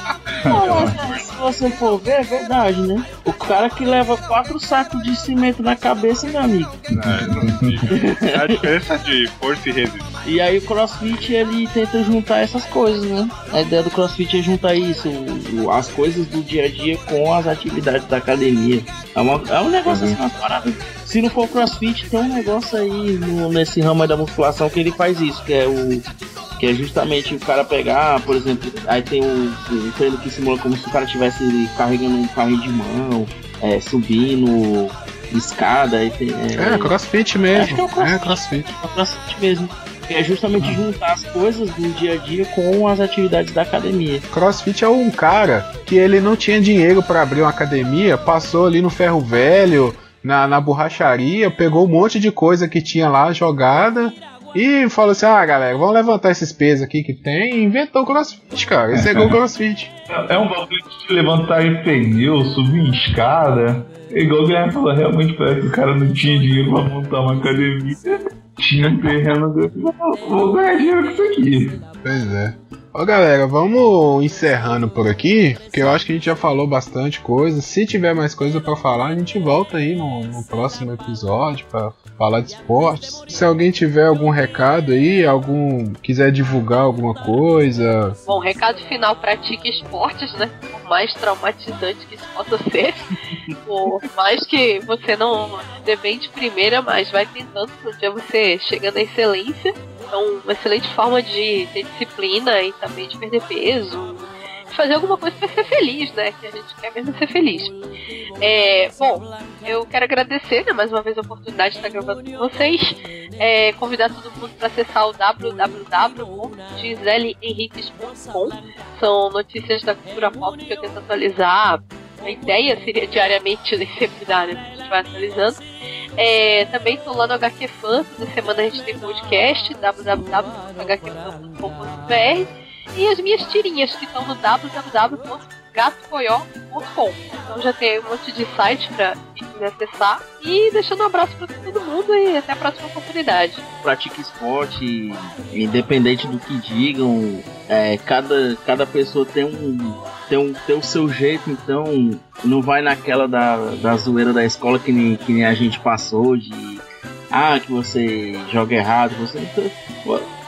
Não, mas se você for ver, é verdade, né? O cara que leva quatro sacos de cimento na cabeça, meu amigo. É, não- a diferença de força e resistência. E aí o CrossFit ele tenta juntar essas coisas, né? A ideia do CrossFit é juntar isso, as coisas do dia a dia com as atividades da academia. É, uma- é um negócio assim, uma parada. Se não for CrossFit, tem um negócio aí no- nesse ramo aí da musculação que ele faz isso, que é o que é justamente o cara pegar, por exemplo, aí tem um, um treino que simula como se o cara estivesse carregando um carrinho de mão, é, subindo escada, aí tem. É, crossfit é mesmo. o crossfit. É, crossfit. É crossfit mesmo. Que é justamente juntar as coisas do dia a dia com as atividades da academia. Crossfit é um cara que ele não tinha dinheiro pra abrir uma academia, passou ali no ferro velho, na, na borracharia, pegou um monte de coisa que tinha lá jogada e falou assim: ah, galera, vamos levantar esses pesos aqui que tem. E inventou o crossfit, cara. Esse é o crossfit. É um bagulho de levantar em pneu, subir em escada. É igual o Guilherme falou, realmente parece que o cara não tinha dinheiro pra montar uma academia. Tinha um terreno. Vou ganhar dinheiro com isso aqui. Pois é. Ó, galera, vamos encerrando por aqui, porque eu acho que a gente já falou bastante coisa. Se tiver mais coisa pra falar, a gente volta aí no, no próximo episódio pra falar de esportes. Se alguém tiver algum recado aí, algum quiser divulgar alguma coisa, Bom, recado final, pratique esportes, né? Por mais traumatizante que isso possa ser. Por mais que você não dê bem de primeira, mas vai tentando que um dia você chega na excelência. Então, uma excelente forma de ter disciplina e também de perder peso. Fazer alguma coisa pra ser feliz, né? Que a gente quer mesmo ser feliz. É, bom, eu quero agradecer, né, mais uma vez a oportunidade de estar gravando com vocês. É, convidar todo mundo para acessar o www.gisellehenriques.com. São notícias da cultura pop que eu tento atualizar. A ideia seria diariamente, nem sempre dá, né? A gente vai atualizando. É, também estou lá no HQ Fan, toda semana a gente tem podcast, www.hqfan.com.br e as minhas tirinhas que estão no www.gatocoió.com. Então já tem um monte de site para quem quiser acessar. E deixando um abraço para todo mundo e até a próxima oportunidade. Pratique esporte, independente do que digam, é, cada, cada pessoa tem um, tem um tem o seu jeito, então não vai naquela da, da zoeira da escola que nem, que nem a gente passou de ah, que você joga errado, você.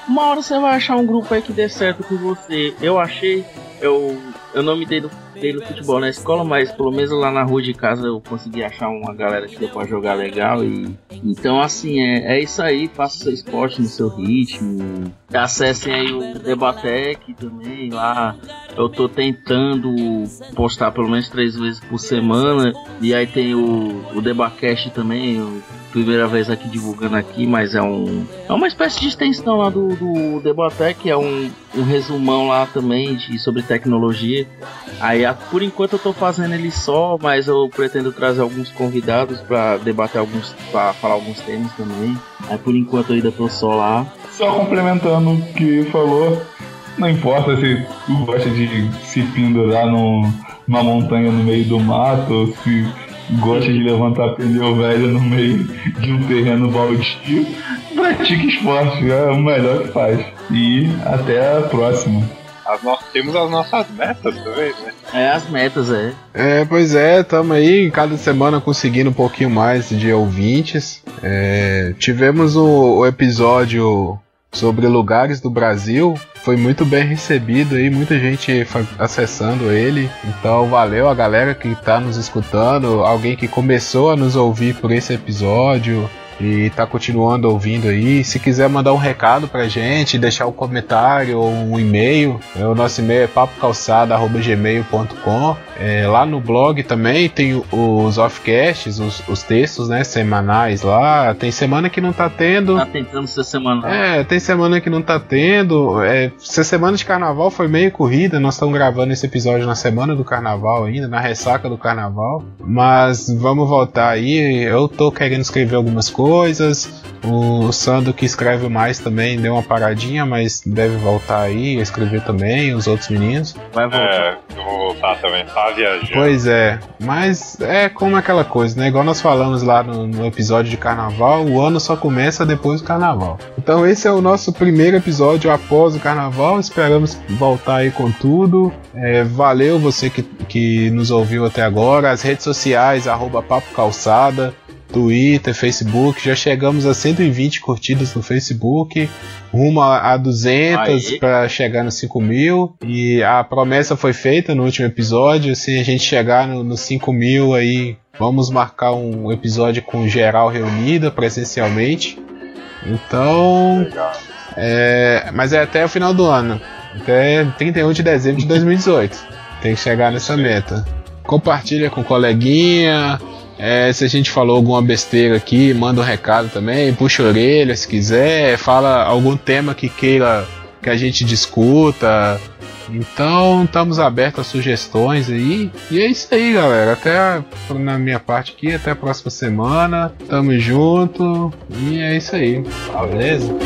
Uma hora você vai achar um grupo aí que dê certo com você. Eu achei, eu, eu não me dei no, dei no futebol na escola, mas pelo menos lá na rua de casa eu consegui achar uma galera que deu pra jogar legal. e Então, assim, é, é isso aí. Faça seu esporte no seu ritmo. Acessem aí o Debatec também lá. Eu tô tentando postar pelo menos três vezes por semana. E aí tem o, o Debacast também. o- primeira vez aqui divulgando aqui, mas é um é uma espécie de extensão lá do, do Debatec, é um, um resumão lá também de, sobre tecnologia. Aí a- por enquanto eu tô fazendo ele só, mas eu pretendo trazer alguns convidados para debater alguns, para falar alguns temas também. Aí por enquanto eu ainda tô só lá. Só complementando o que falou, não importa se tu gosta de se pendurar num- numa montanha no meio do mato, se gosta de levantar pneu velho no meio de um terreno baldio, pratique esporte, é o melhor que faz. E até a próxima. as temos as nossas metas também, né? É, as metas, é. É, pois é, estamos aí cada semana conseguindo um pouquinho mais de ouvintes. É, tivemos o, o episódio sobre lugares do Brasil, foi muito bem recebido aí, muita gente acessando ele. Então valeu a galera que está nos escutando, alguém que começou a nos ouvir por esse episódio e tá continuando ouvindo aí. Se quiser mandar um recado pra gente, deixar um comentário ou um e-mail, é, o nosso e-mail é papocalçada.gmail.com. É, lá no blog também tem os offcasts, os, os textos né, semanais lá. Tem semana que não tá tendo. Tá tentando ser semanal. É, tem semana que não tá tendo. É, essa semana de carnaval foi meio corrida. Nós estamos gravando esse episódio na semana do carnaval ainda, na ressaca do carnaval. Mas vamos voltar aí. Eu tô querendo escrever algumas coisas. O Sandro que escreve mais também deu uma paradinha, mas deve voltar aí, escrever também, os outros meninos. Vai voltar. É, eu vou voltar também, tá viajando. Pois é, mas é como aquela coisa, né? Igual nós falamos lá no, no episódio de carnaval, o ano só começa depois do carnaval. Então esse é o nosso primeiro episódio após o carnaval. Esperamos voltar aí com tudo. É, valeu você que, que nos ouviu até agora. As redes sociais, arroba Papo Calçada. Twitter, Facebook, já chegamos a 120 curtidas no Facebook, rumo a a 200 Aê. para chegar nos 5 mil. E a promessa foi feita no último episódio: se a gente chegar no- nos 5 mil, aí vamos marcar um episódio com geral reunida presencialmente. Então, é, mas é até o final do ano, até 31 de dezembro de 2018. Tem que chegar nessa meta. Compartilha com coleguinha. É, se a gente falou alguma besteira aqui, manda um recado também, puxa a orelha se quiser, fala algum tema que queira que a gente discuta. Então estamos abertos a sugestões aí. E é isso aí, galera. Até a- na minha parte aqui, até a próxima semana. Tamo junto. E é isso aí. Beleza?